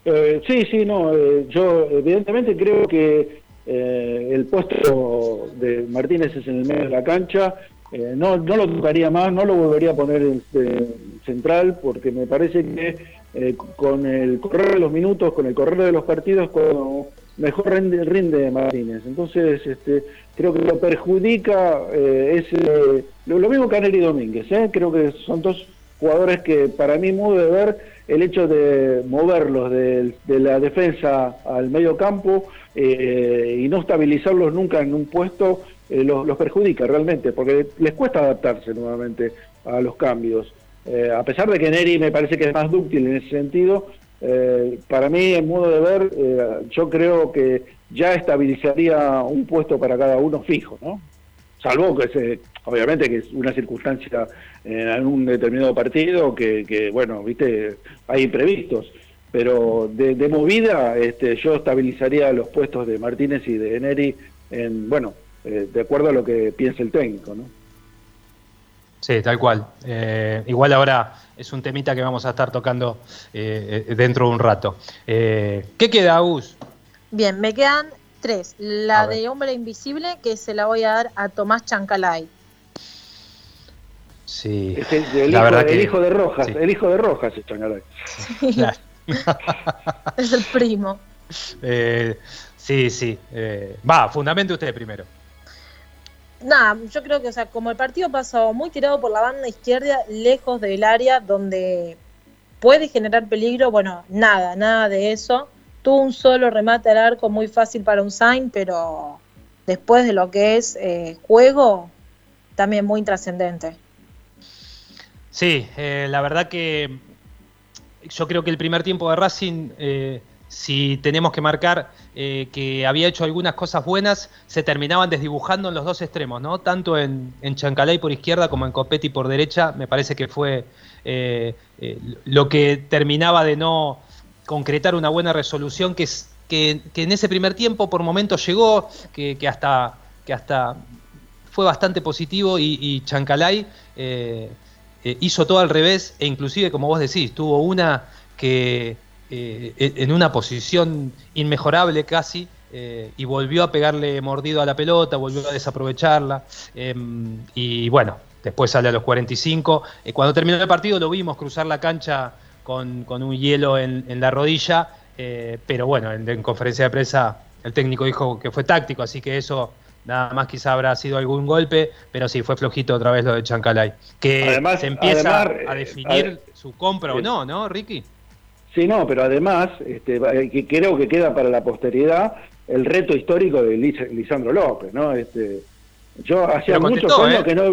Eh, sí, sí, no, yo evidentemente creo que el puesto de Martínez es en el medio de la cancha, no, no lo tocaría más, no lo volvería a poner en, central, porque me parece que eh, con el correr de los minutos, con el correr de los partidos, cuando mejor rinde, rinde Martínez. Entonces, este, creo que lo perjudica eh, ese, lo, mismo que Anel y Domínguez. ¿eh? Creo que son dos jugadores que, para mí, modo de ver, el hecho de moverlos de, la defensa al medio campo y no estabilizarlos nunca en un puesto, los, los perjudica realmente, porque les cuesta adaptarse nuevamente a los cambios. Eh, a pesar de que Neri me parece que es más dúctil en ese sentido, eh, para mí, en modo de ver, eh, yo creo que ya estabilizaría un puesto para cada uno fijo, ¿no? Salvo que, se, obviamente, que es una circunstancia en algún determinado partido que, bueno, viste, hay imprevistos. Pero de, movida, este, yo estabilizaría los puestos de Martínez y de Neri, en, bueno, de acuerdo a lo que piensa el técnico, ¿no? Sí, tal cual. Eh, igual ahora es un temita que vamos a estar tocando eh, eh, dentro de un rato. ¿Qué queda, Agus? Bien, me quedan tres. La de Hombre Invisible, que se la voy a dar a Tomás Chancalay. Sí. Es el, la hijo, verdad el hijo de Rojas, el hijo de Rojas es Chancalay. es el primo. sí, sí. Va, fundamente usted primero nada, yo creo que, o sea, como el partido pasó muy tirado por la banda izquierda, lejos del área donde puede generar peligro, bueno, nada, nada de eso. Tuvo un solo remate al arco muy fácil para un sign, pero después de lo que es eh, juego, también muy trascendente. Sí, eh, la verdad que yo creo que el primer tiempo de Racing eh, si tenemos que marcar eh, que había hecho algunas cosas buenas, se terminaban desdibujando en los dos extremos, ¿no? Tanto en, en Chancalay por izquierda como en Copetti por derecha, me parece que fue eh, eh, lo que terminaba de no concretar una buena resolución, que, es, que, en ese primer tiempo por momentos llegó, que, hasta, que hasta fue bastante positivo y, y Chancalay hizo todo al revés e inclusive, como vos decís, tuvo una que en una posición inmejorable casi, y volvió a pegarle mordido a la pelota, volvió a desaprovecharla. Em, y bueno, después sale a los 45. cuando terminó el partido lo vimos cruzar la cancha con, un hielo en, la rodilla, pero bueno, en, conferencia de prensa el técnico dijo que fue táctico, así que eso nada más quizá habrá sido algún golpe, pero sí, fue flojito otra vez lo de Chancalay. Que se empieza a definir su compra o no, ¿no, Ricky? Sí, no, pero además, este, eh, creo que queda para la posteridad el reto histórico de Lisandro López, ¿no? Este, yo hacía muchos años ¿eh? que no,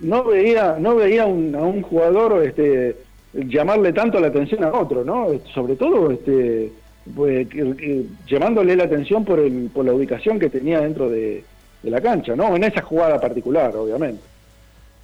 no veía no veía un, a un jugador este, llamarle tanto la atención a otro, ¿no? Sobre todo este, pues, llamándole la atención por, el, por la ubicación que tenía dentro de, la cancha, ¿no? En esa jugada particular, obviamente.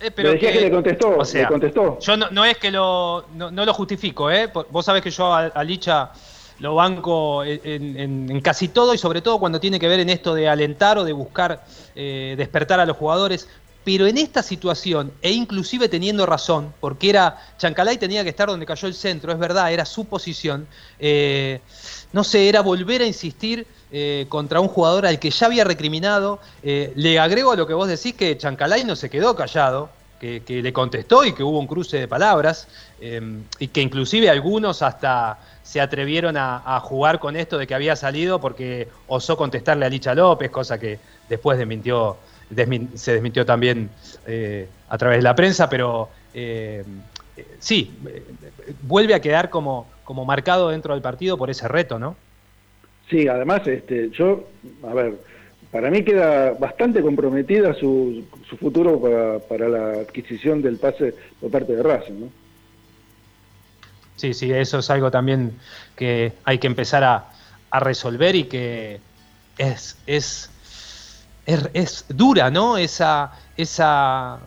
Eh, pero decía que, le contestó, le contestó. Yo no, es que lo, no, lo justifico, ¿eh? Vos sabés que yo a, Licha lo banco en, casi todo y sobre todo cuando tiene que ver en esto de alentar o de buscar eh, despertar a los jugadores. Pero en esta situación, e inclusive teniendo razón, porque era Chancalay tenía que estar donde cayó el centro, es verdad, era su posición, eh, no sé, era volver a insistir eh, contra un jugador al que ya había recriminado. Eh, le agrego a lo que vos decís que Chancalay no se quedó callado, que, le contestó y que hubo un cruce de palabras, y que inclusive algunos hasta se atrevieron a, jugar con esto de que había salido porque osó contestarle a Licha López, cosa que después desmintió se desmintió también eh, a través de la prensa, pero eh, sí, vuelve a quedar como, como marcado dentro del partido por ese reto, ¿no? Sí, además, este, yo, a ver, para mí queda bastante comprometida su, su futuro para, para, la adquisición del pase por parte de Racing, ¿no? Sí, sí, eso es algo también que hay que empezar a, a resolver y que es, es es, dura, ¿no? Esa, esa,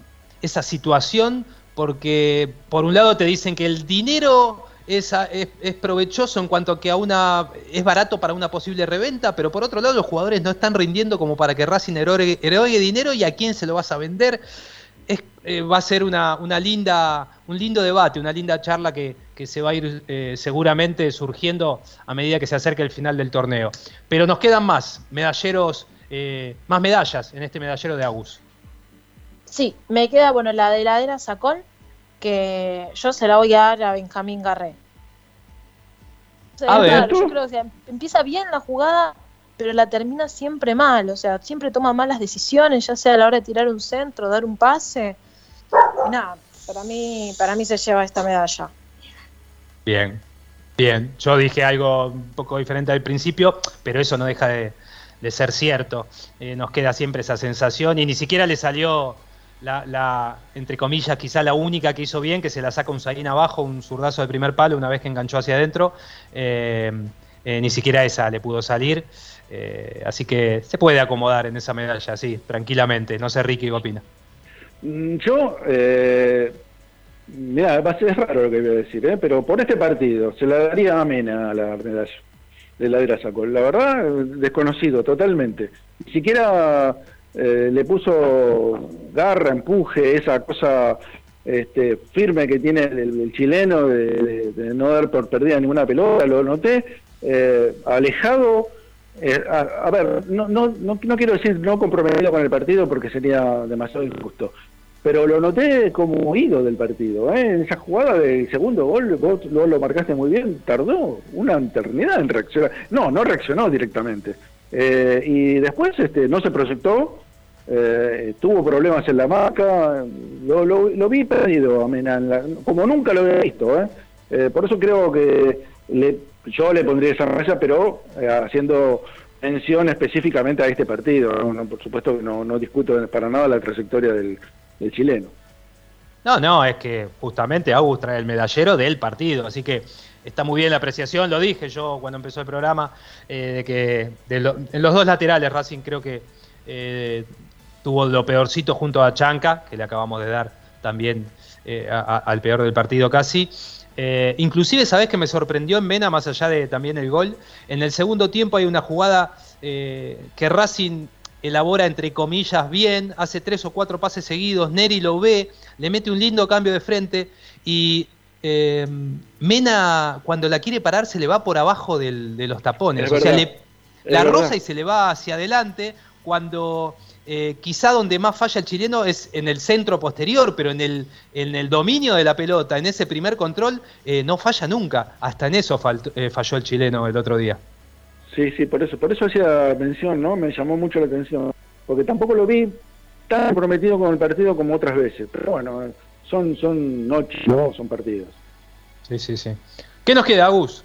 esa situación, porque por un lado te dicen que el dinero es, es, provechoso en cuanto a que a una, es barato para una posible reventa, pero por otro lado los jugadores no están rindiendo como para que Racing erogue, dinero y a quién se lo vas a vender. Es, eh, va a ser una, una, linda, un lindo debate, una linda charla que, que se va a ir eh, seguramente surgiendo a medida que se acerque el final del torneo. Pero nos quedan más medalleros eh, más medallas en este medallero de Agus. Sí, me queda, bueno, la de heladera Sacón, que yo se la voy a dar a Benjamín Garré. a ver. yo creo que empieza bien la jugada, pero la termina siempre mal, o sea, siempre toma malas decisiones, ya sea a la hora de tirar un centro, dar un pase. Y nada, para mí, para mí se lleva esta medalla. Bien, bien. Yo dije algo un poco diferente al principio, pero eso no deja de, de ser cierto. Eh, nos queda siempre esa sensación y ni siquiera le salió la, entre comillas, quizá la única que hizo bien, que se la saca un Saín abajo, un zurdazo de primer palo una vez que enganchó hacia adentro. Eh, eh, ni siquiera esa le pudo salir. así que se puede acomodar en esa medalla, sí, tranquilamente. No sé, Ricky, ¿qué opina? Mm, yo, mira, ser raro lo que voy a decir, pero por este partido se la daría a Mena a la medalla de la sacó. La verdad, desconocido totalmente. Ni siquiera eh, le puso garra, empuje, esa cosa este, firme que tiene el, chileno de, no dar por perdida ninguna pelota, lo noté. Eh, alejado, eh, a, ver, no, no, no, no quiero decir no comprometido con el partido porque sería demasiado injusto, pero lo noté como ido del partido. ¿eh? En esa jugada del segundo gol, vos, lo marcaste muy bien, tardó una eternidad en reaccionar. No, no reaccionó directamente. Eh, y después este, no se proyectó, eh, tuvo problemas en la marca, lo, lo, vi perdido, como nunca lo había visto. ¿eh? por eso creo que le, yo le pondría esa mesa, pero haciendo mención específicamente a este partido. por supuesto que no, no discuto para nada la trayectoria del el chileno. No, no, es que justamente Agus trae el medallero del partido, así que está muy bien la apreciación, lo dije yo cuando empezó el programa, eh, de que en los dos laterales Racing creo que eh, tuvo lo peorcito junto a Chanca, que le acabamos de dar también eh, al peor del partido casi. inclusive, ¿sabés que me sorprendió en Vena, más allá de también el gol? En el segundo tiempo hay una jugada que Racing elabora entre comillas bien, hace tres o cuatro pases seguidos, Neri lo ve, le mete un lindo cambio de frente y eh, Mena cuando la quiere parar se le va por abajo de los tapones, o sea, la rosa y se le va hacia adelante cuando eh, quizá donde más falla el chileno es en el centro posterior, pero en el, en el dominio de la pelota, en ese primer control, eh, no falla nunca. Hasta en eso falló el chileno el otro día. Sí, sí, por eso, por eso hacía mención, ¿no? Me llamó mucho la atención, porque tampoco lo vi tan comprometido con el partido como otras veces, pero bueno, son, son noches, ¿no? Son partidos. Sí, sí, sí. ¿Qué nos queda, Agus?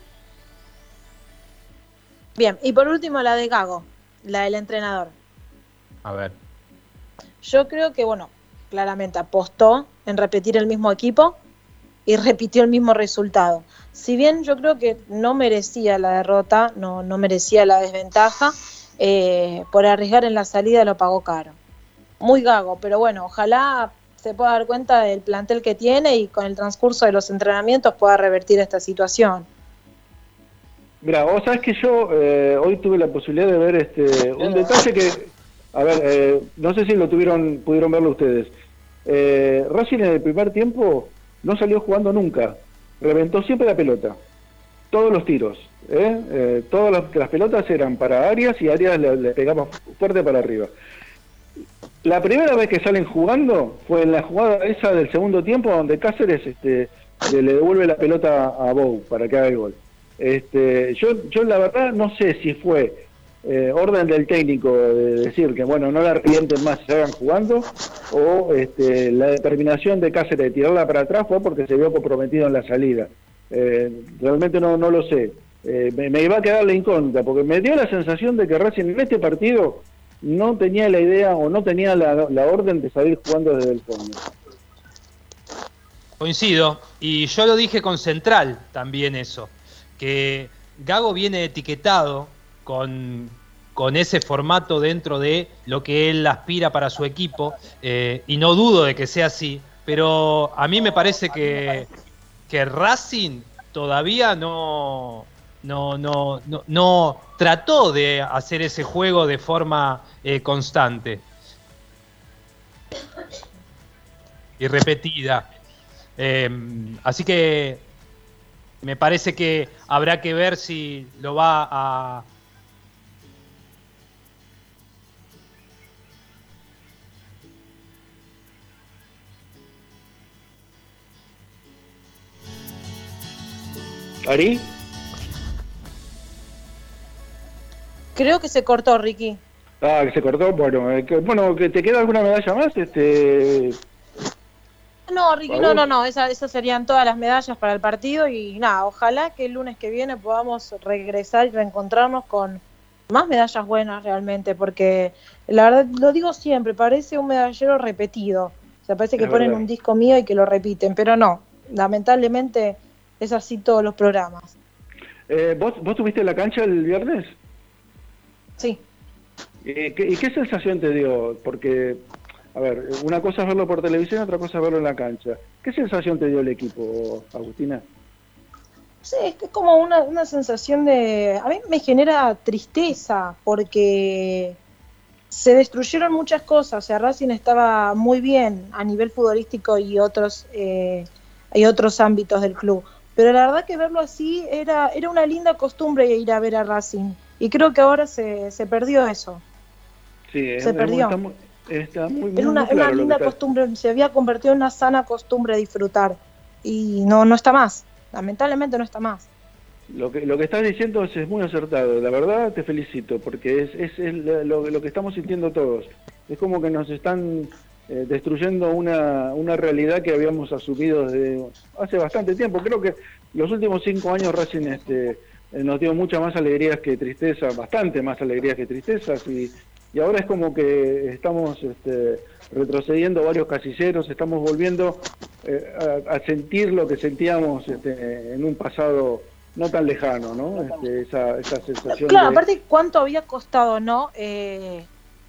Bien, y por último la de Gago, la del entrenador. A ver. Yo creo que, bueno, claramente apostó en repetir el mismo equipo y repitió el mismo resultado si bien yo creo que no merecía la derrota, no, no merecía la desventaja, eh, por arriesgar en la salida lo pagó caro. Muy gago, pero bueno, ojalá se pueda dar cuenta del plantel que tiene y con el transcurso de los entrenamientos pueda revertir esta situación. Mira, vos sabés que yo eh, hoy tuve la posibilidad de ver este un detalle que, a ver, eh, no sé si lo tuvieron, pudieron verlo ustedes. Racing en el primer tiempo no salió jugando nunca reventó siempre la pelota, todos los tiros. ¿eh? Eh, todas las, pelotas eran para Arias y Arias le, pegaba fuerte para arriba. La primera vez que salen jugando fue en la jugada esa del segundo tiempo donde Cáceres este, le, devuelve la pelota a Bou para que haga el gol. Este, yo, yo la verdad no sé si fue eh, orden del técnico de decir que bueno no la revienten más y se hagan jugando o este, la determinación de Cáceres de tirarla para atrás fue porque se vio comprometido en la salida. Eh, realmente no, no lo sé. Eh, me, iba a quedar la incógnita porque me dio la sensación de que Racing en este partido no tenía la idea o no tenía la, la orden de salir jugando desde el fondo. Coincido y yo lo dije con Central también eso que Gago viene etiquetado con, ese formato dentro de lo que él aspira para su equipo, eh, y no dudo de que sea así, pero a mí me parece que, que Racing todavía no, no, no, no, trató de hacer ese juego de forma eh, constante y repetida. Eh, así que me parece que habrá que ver si lo va a, ¿Ari? Creo que se cortó, Ricky. Ah, que se cortó. Bueno, eh, bueno, ¿te queda alguna medalla más? Este... No, Ricky, no, no, no. Esas, serían todas las medallas para el partido y nada, ojalá que el lunes que viene podamos regresar y reencontrarnos con más medallas buenas realmente, porque la verdad, lo digo siempre, parece un medallero repetido. O sea, parece que ponen un disco mío y que lo repiten, pero no. Lamentablemente es así todos los programas. Eh, ¿vos, ¿Vos tuviste la cancha el viernes? Sí. ¿Y qué sensación te dio? Porque, a ver, una cosa es verlo por televisión, otra cosa es verlo en la cancha. ¿Qué sensación te dio el equipo, Agustina? Sí, es que es como una, una sensación de... A mí me genera tristeza porque se destruyeron muchas cosas. O sea, Racing estaba muy bien a nivel futbolístico y otros, eh, y otros ámbitos del club pero la verdad que verlo así era, era una linda costumbre ir a ver a Racing. Y creo que ahora se, se perdió eso. Sí, se perdió. Está muy, era una, una linda costumbre, se había convertido en una sana costumbre disfrutar. Y no, no está más. Lamentablemente no está más. Lo que, lo que estás diciendo es, muy acertado. La verdad te felicito, porque es, es, es lo, lo que estamos sintiendo todos. Es como que nos están eh, destruyendo una, una realidad que habíamos asumido desde hace bastante tiempo. Creo que los últimos cinco años Racing este, eh, nos dio muchas más alegrías que tristeza, bastante más alegrías que tristezas, y, y ahora es como que estamos este, retrocediendo varios casilleros, estamos volviendo eh, a, sentir lo que sentíamos este, en un pasado no tan lejano, ¿no? Este, esa, esa sensación. Claro, aparte, ¿cuánto había costado, no?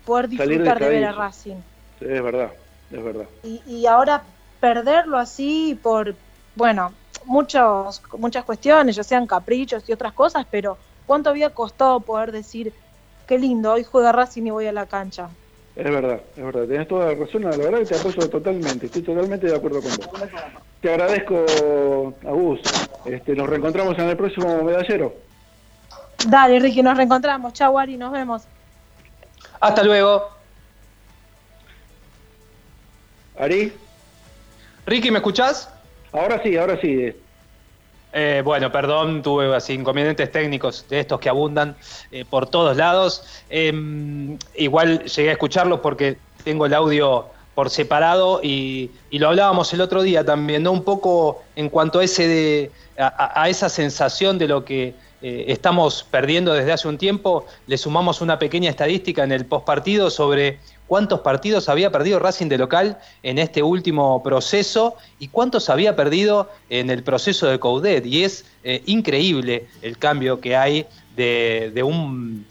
poder disfrutar de ver a Racing es verdad, es verdad. Y, ahora perderlo así por, bueno, muchos, muchas cuestiones, ya sean caprichos y otras cosas, pero ¿cuánto había costado poder decir, qué lindo, hoy juega Racing y voy a la cancha. Es verdad, es verdad, tenés toda la razón, la verdad que te apoyo totalmente, estoy totalmente de acuerdo con vos. Te agradezco, Agus, este, nos reencontramos en el próximo medallero. Dale, Ricky, nos reencontramos, chau Ari, nos vemos. Hasta luego. Ari. Ricky, ¿me escuchás? Ahora sí, ahora sí. Eh, bueno, perdón, tuve así inconvenientes técnicos de estos que abundan eh, por todos lados. Em, igual llegué a escucharlos porque tengo el audio por separado y, lo hablábamos el otro día también, ¿no? Un poco en cuanto a ese de, a, esa sensación de lo que eh, estamos perdiendo desde hace un tiempo, le sumamos una pequeña estadística en el postpartido sobre cuántos partidos había perdido Racing de local en este último proceso y cuántos había perdido en el proceso de Coudet. Y es eh, increíble el cambio que hay de, un,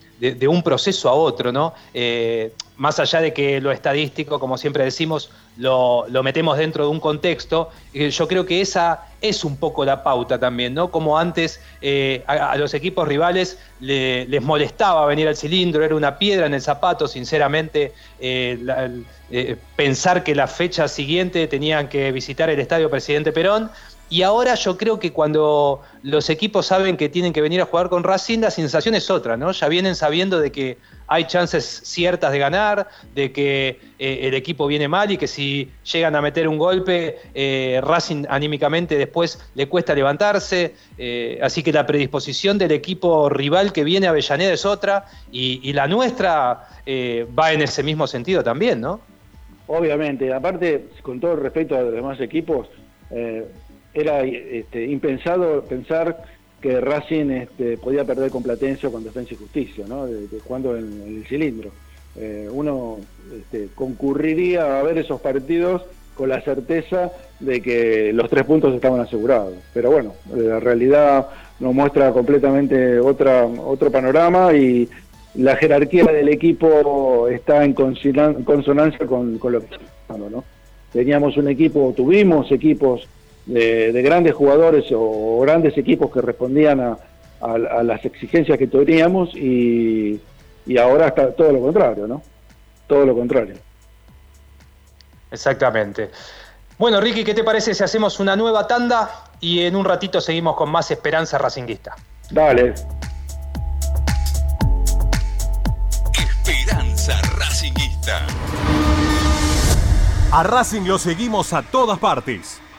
proceso a otro, ¿no? Eh, más allá de que lo estadístico, como siempre decimos, lo, metemos dentro de un contexto, eh, yo creo que esa es un poco la pauta también, ¿no? Como antes eh, a, los equipos rivales les molestaba venir al cilindro, era una piedra en el zapato, sinceramente, eh, pensar que la fecha siguiente tenían que visitar el Estadio Presidente Perón. Y ahora yo creo que cuando los equipos saben que tienen que venir a jugar con Racing, la sensación es otra, ¿no? Ya vienen sabiendo de que hay chances ciertas de ganar, de que eh, el equipo viene mal y que si llegan a meter un golpe, eh, Racing anímicamente después le cuesta levantarse. Eh, así que la predisposición del equipo rival que viene a Avellaneda es otra y, la nuestra va en ese mismo sentido también, ¿no? Obviamente, aparte, con todo el respeto a los demás equipos, era este, impensado pensar que Racing este, podía perder con Platense con Defensa y Justicia, ¿no? de, jugando en, el cilindro. Eh, uno este, concurriría a ver esos partidos con la certeza de que los tres puntos estaban asegurados. Pero bueno, la realidad nos muestra completamente otra, otro panorama y la jerarquía del equipo está en consonancia con, lo que estamos, ¿no? Teníamos un equipo, tuvimos equipos de, grandes jugadores o, grandes equipos que respondían a, las exigencias que teníamos y, ahora está todo lo contrario, ¿no? Todo lo contrario. Exactamente. Bueno, Ricky, ¿qué te parece si hacemos una nueva tanda y en un ratito seguimos con más esperanza racinguista? Dale. Esperanza racinguista. A Racing lo seguimos a todas partes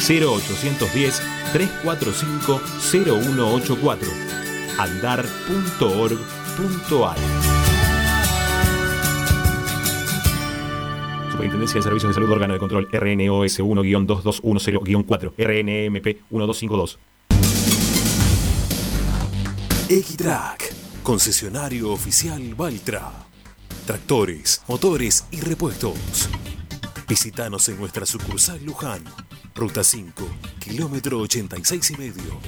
0810 345 0184 andar.org.ar Superintendencia de Servicios de Salud Órgano de Control RNOS 1-2210-4 RNMP 1252 Equitrack, concesionario oficial Valtra. Tractores, motores y repuestos. Visítanos en nuestra sucursal Luján, Ruta 5, kilómetro 86 y medio.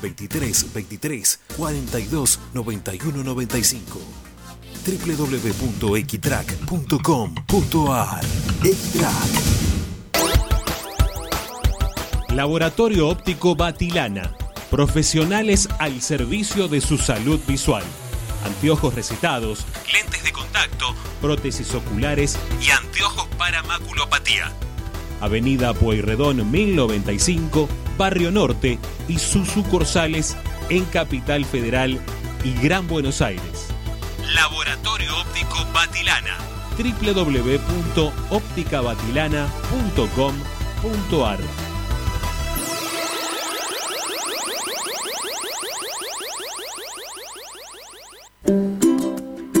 023 23 42 91 95 www.equitrack.com.ar Laboratorio Óptico Batilana. Profesionales al servicio de su salud visual. Anteojos recetados, lentes de contacto, prótesis oculares y anteojos para maculopatía. Avenida Pueyrredón 1095, Barrio Norte y sus sucursales en Capital Federal y Gran Buenos Aires. Laboratorio Óptico Batilana. www.opticabatilana.com.ar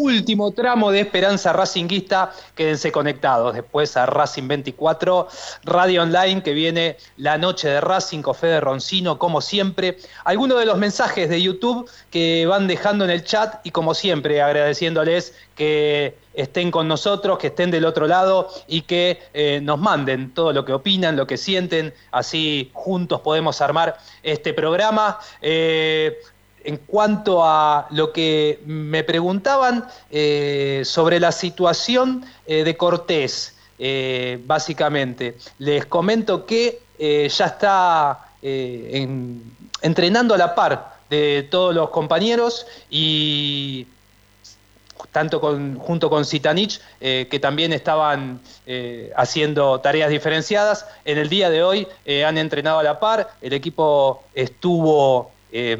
Último tramo de Esperanza Racinguista. Quédense conectados después a Racing 24, Radio Online, que viene la noche de Racing con Fede Roncino, como siempre. Algunos de los mensajes de YouTube que van dejando en el chat y, como siempre, agradeciéndoles que estén con nosotros, que estén del otro lado y que eh, nos manden todo lo que opinan, lo que sienten. Así juntos podemos armar este programa. Eh, en cuanto a lo que me preguntaban eh, sobre la situación eh, de Cortés, eh, básicamente, les comento que ya está en- entrenando a la par de todos los compañeros y tanto con, junto con Sitanich, eh, que también estaban haciendo tareas diferenciadas. En el día de hoy han entrenado a la par, el equipo estuvo eh,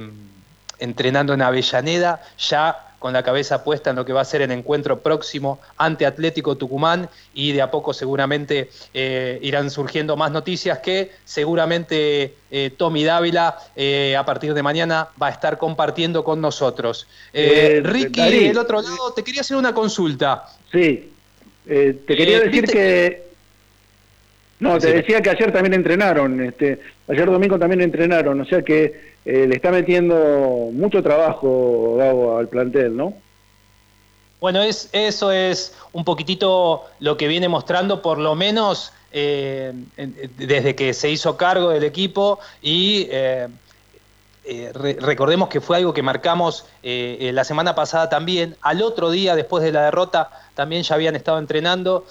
entrenando en Avellaneda, ya con la cabeza puesta en lo que va a ser el encuentro próximo ante Atlético Tucumán y de a poco seguramente eh, irán surgiendo más noticias que seguramente eh, Tommy Dávila eh, a partir de mañana va a estar compartiendo con nosotros. Ricky, del otro lado, te quería hacer una consulta. Sí, te quería decir viste que... No, te decía que ayer también entrenaron, este, ayer domingo también entrenaron, o sea que eh, le está metiendo mucho trabajo Gabo al plantel, ¿no? Bueno, es, eso es un poquitito lo que viene mostrando, por lo menos eh, desde que se hizo cargo del equipo y eh, eh, re- recordemos que fue algo que marcamos eh, eh, la semana pasada también. Al otro día, después de la derrota, también ya habían estado entrenando.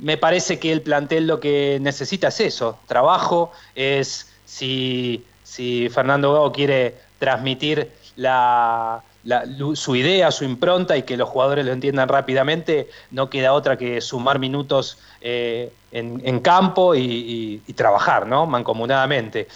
Me parece que el plantel lo que necesita es eso, trabajo, es si, si Fernando Gago quiere transmitir la, su idea, su impronta y que los jugadores lo entiendan rápidamente, no queda otra que sumar minutos en, campo y, y- y trabajar, ¿no? Mancomunadamente.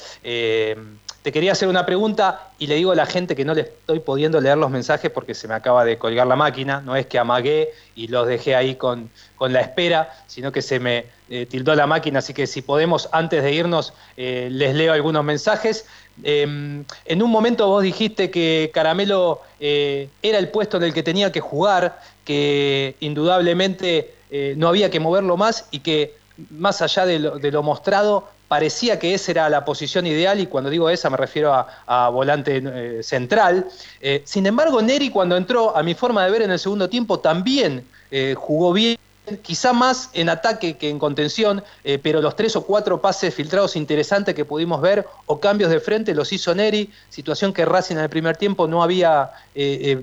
Te quería hacer una pregunta y le digo a la gente que no le estoy pudiendo leer los mensajes porque se me acaba de colgar la máquina, no es que amagué y los dejé ahí con, con la espera, sino que se me eh, tildó la máquina, así que si podemos, antes de irnos, eh, les leo algunos mensajes. Em, en un momento vos dijiste que Caramelo eh, era el puesto en el que tenía que jugar, que indudablemente no había que moverlo más y que más allá de lo, mostrado, parecía que esa era la posición ideal y cuando digo esa me refiero a, volante eh, central. Eh, sin embargo, Neri cuando entró, a mi forma de ver en el segundo tiempo, también eh, jugó bien. Quizá más en ataque que en contención, pero los tres o cuatro pases filtrados interesantes que pudimos ver o cambios de frente los hizo Neri, situación que Racing en el primer tiempo no había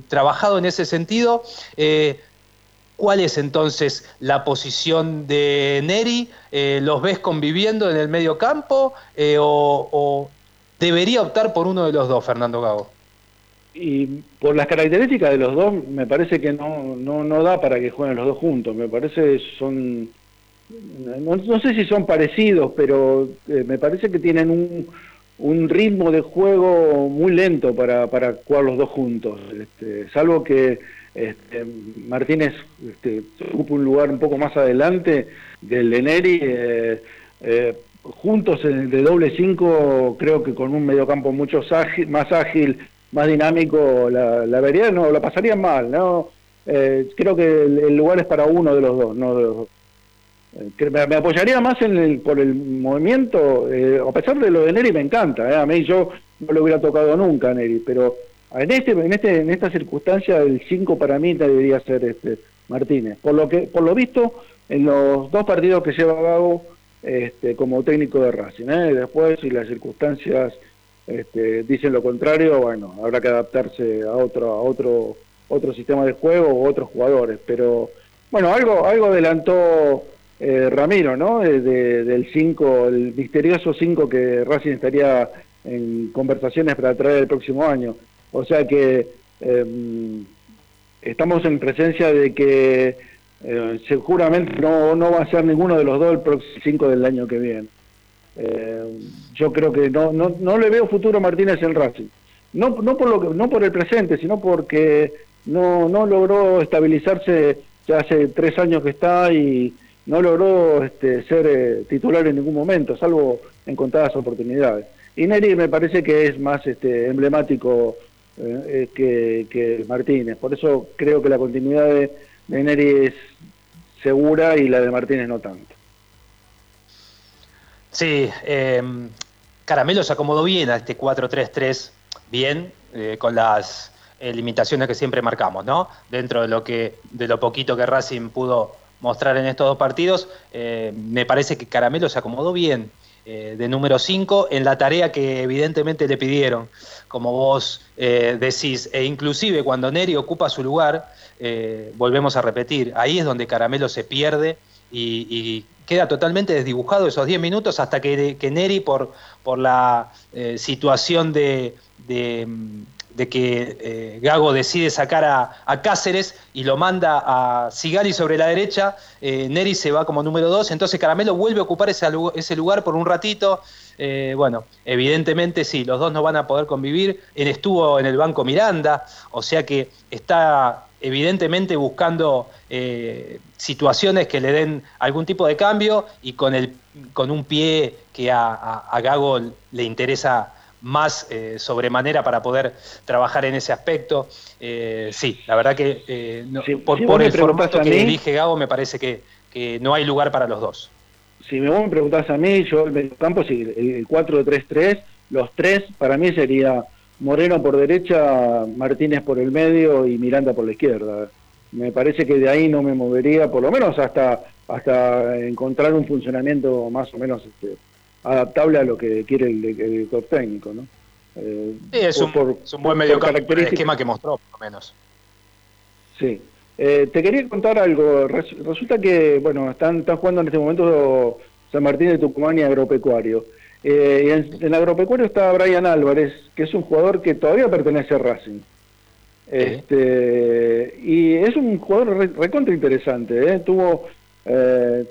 trabajado en ese sentido. ¿Cuál es entonces la posición de Neri? Eh, ¿Los ves conviviendo en el medio campo eh, o, debería optar por uno de los dos, Fernando Gago? Y por las características de los dos, me parece que no, no, da para que jueguen los dos juntos. Me parece son. No, sé si son parecidos, pero eh, me parece que tienen un, un ritmo de juego muy lento para, para jugar los dos juntos. Este, salvo que este, Martínez este, ocupa un lugar un poco más adelante del de Neri. Eh, eh, juntos de doble 5, creo que con un mediocampo mucho más ágil, más dinámico, la, la vería, no, la pasarían mal. ¿no? Eh, creo que el, lugar es para uno de los dos, no de los dos. Me, apoyaría más en el, por el movimiento, a pesar de lo de Neri me encanta, a mí yo no lo hubiera tocado nunca a Neri, pero en este, en este, en esta circunstancia el 5 para mí debería ser este Martínez. Por lo que, por lo visto, en los dos partidos que lleva Gago este, como técnico de Racing, ¿eh? después si las circunstancias este, dicen lo contrario, bueno, habrá que adaptarse a otro, a otro, otro sistema de juego o otros jugadores. Pero bueno, algo, algo adelantó eh, Ramiro, ¿no? De, del 5, el misterioso 5 que Racing estaría en conversaciones para traer el próximo año. O sea que em, estamos en presencia de que eh, seguramente no, no va a ser ninguno de los dos el próximo 5 del año que viene. Eh, yo creo que no, no, no le veo futuro Martínez en Racing. No, no, por lo que, no por el presente, sino porque no, no logró estabilizarse ya hace tres años que está y no logró este, ser eh, titular en ningún momento, salvo en contadas oportunidades. Y Neri me parece que es más este, emblemático eh, que, Martínez. Por eso creo que la continuidad de, Neri es segura y la de Martínez no tanto. Sí, eh, Caramelo se acomodó bien a este 4-3-3, bien, eh, con las limitaciones que siempre marcamos, ¿no? Dentro de lo que, de lo poquito que Racing pudo mostrar en estos dos partidos, me parece que Caramelo se acomodó bien de número 5 en la tarea que evidentemente le pidieron como vos eh, decís, e inclusive cuando Neri ocupa su lugar, eh, volvemos a repetir, ahí es donde Caramelo se pierde y, queda totalmente desdibujado esos 10 minutos hasta que, que, Neri, por, por la eh, situación de, que Gago decide sacar a, Cáceres y lo manda a Sigali sobre la derecha, Neri se va como número 2, entonces Caramelo vuelve a ocupar ese, ese lugar por un ratito. Eh, bueno, evidentemente sí, los dos no van a poder convivir. Él estuvo en el banco Miranda, o sea que está evidentemente buscando eh, situaciones que le den algún tipo de cambio y con, el, con un pie que a, Gago le interesa más eh, sobremanera para poder trabajar en ese aspecto. sí, la verdad que por, el formato que elige Gago me parece que no hay lugar para los dos si me, vos me preguntás a mí, yo el mediocampo, si el, 4-3-3, los tres, para mí sería Moreno por derecha, Martínez por el medio y Miranda por la izquierda. Me parece que de ahí no me movería, por lo menos hasta hasta encontrar un funcionamiento más o menos este, adaptable a lo que quiere el, director técnico, ¿no? Eh, sí, es, un, buen medio el esquema que mostró, por lo menos. Sí, eh, te quería contar algo. Resulta que, bueno, están, están jugando en este momento San Martín de Tucumán y Agropecuario. Eh, en, Agropecuario está Brian Álvarez, que es un jugador que todavía pertenece a Racing. Este, y es un jugador recontra interesante. ¿eh? Tuvo,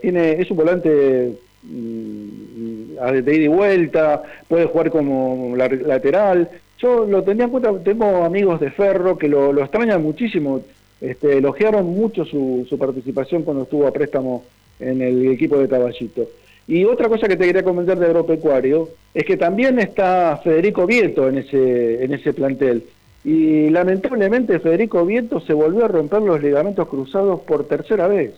tiene, es un volante de ida y vuelta, puede jugar como lateral. Yo lo tenía en cuenta, tengo amigos de Ferro que lo, extrañan muchísimo, este, elogiaron mucho su, su participación cuando estuvo a préstamo en el equipo de Caballito. Y otra cosa que te quería comentar de Agropecuario es que también está Federico Vieto en ese, en ese plantel. Y lamentablemente Federico Vieto se volvió a romper los ligamentos cruzados por tercera vez.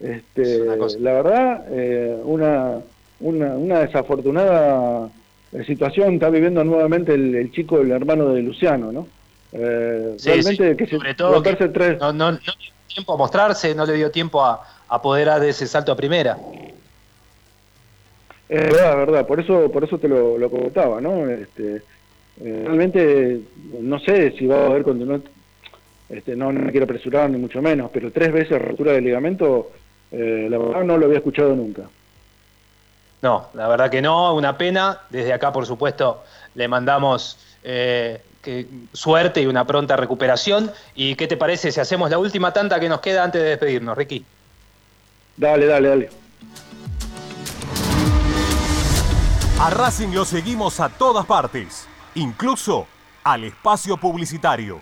Este, la verdad, eh, una, una, desafortunada situación está viviendo nuevamente el, chico, el hermano de Luciano, ¿no? Eh, realmente que sobre todo tres... no, no, no, dio tiempo a mostrarse, no le dio tiempo a, a poder dar ese salto a primera. Es verdad, verdad, por eso, por eso te lo, lo comentaba, ¿no? Este, eh, realmente no sé si va a haber continuidad, este, no, me quiero apresurar ni mucho menos, pero tres veces rotura de ligamento, eh, la verdad no lo había escuchado nunca. No, la verdad que no, una pena. Desde acá, por supuesto, le mandamos eh, que, suerte y una pronta recuperación. ¿Y qué te parece si hacemos la última tanta que nos queda antes de despedirnos, Ricky? Dale, dale, dale. A Racing lo seguimos a todas partes, incluso al espacio publicitario.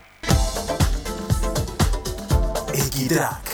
Equitrack,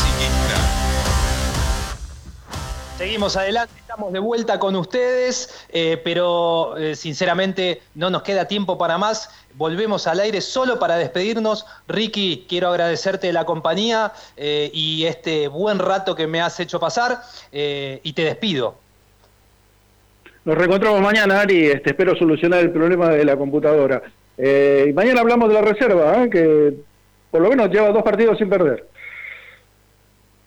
Seguimos adelante, estamos de vuelta con ustedes, eh, pero eh, sinceramente no nos queda tiempo para más. Volvemos al aire solo para despedirnos. Ricky, quiero agradecerte la compañía eh, y este buen rato que me has hecho pasar y te despido. Nos reencontramos mañana, Ari. Este, espero solucionar el problema de la computadora. y mañana hablamos de la reserva, que por lo menos lleva dos partidos sin perder.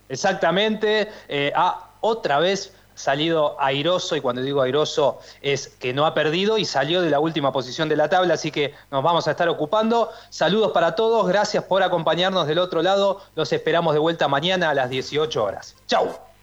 Exactamente. ah, otra vez salido airoso, y cuando digo airoso es que no ha perdido y salió de la última posición de la tabla, así que nos vamos a estar ocupando. Saludos para todos, gracias por acompañarnos del otro lado, los esperamos de vuelta mañana a las 18 horas. ¡Chao!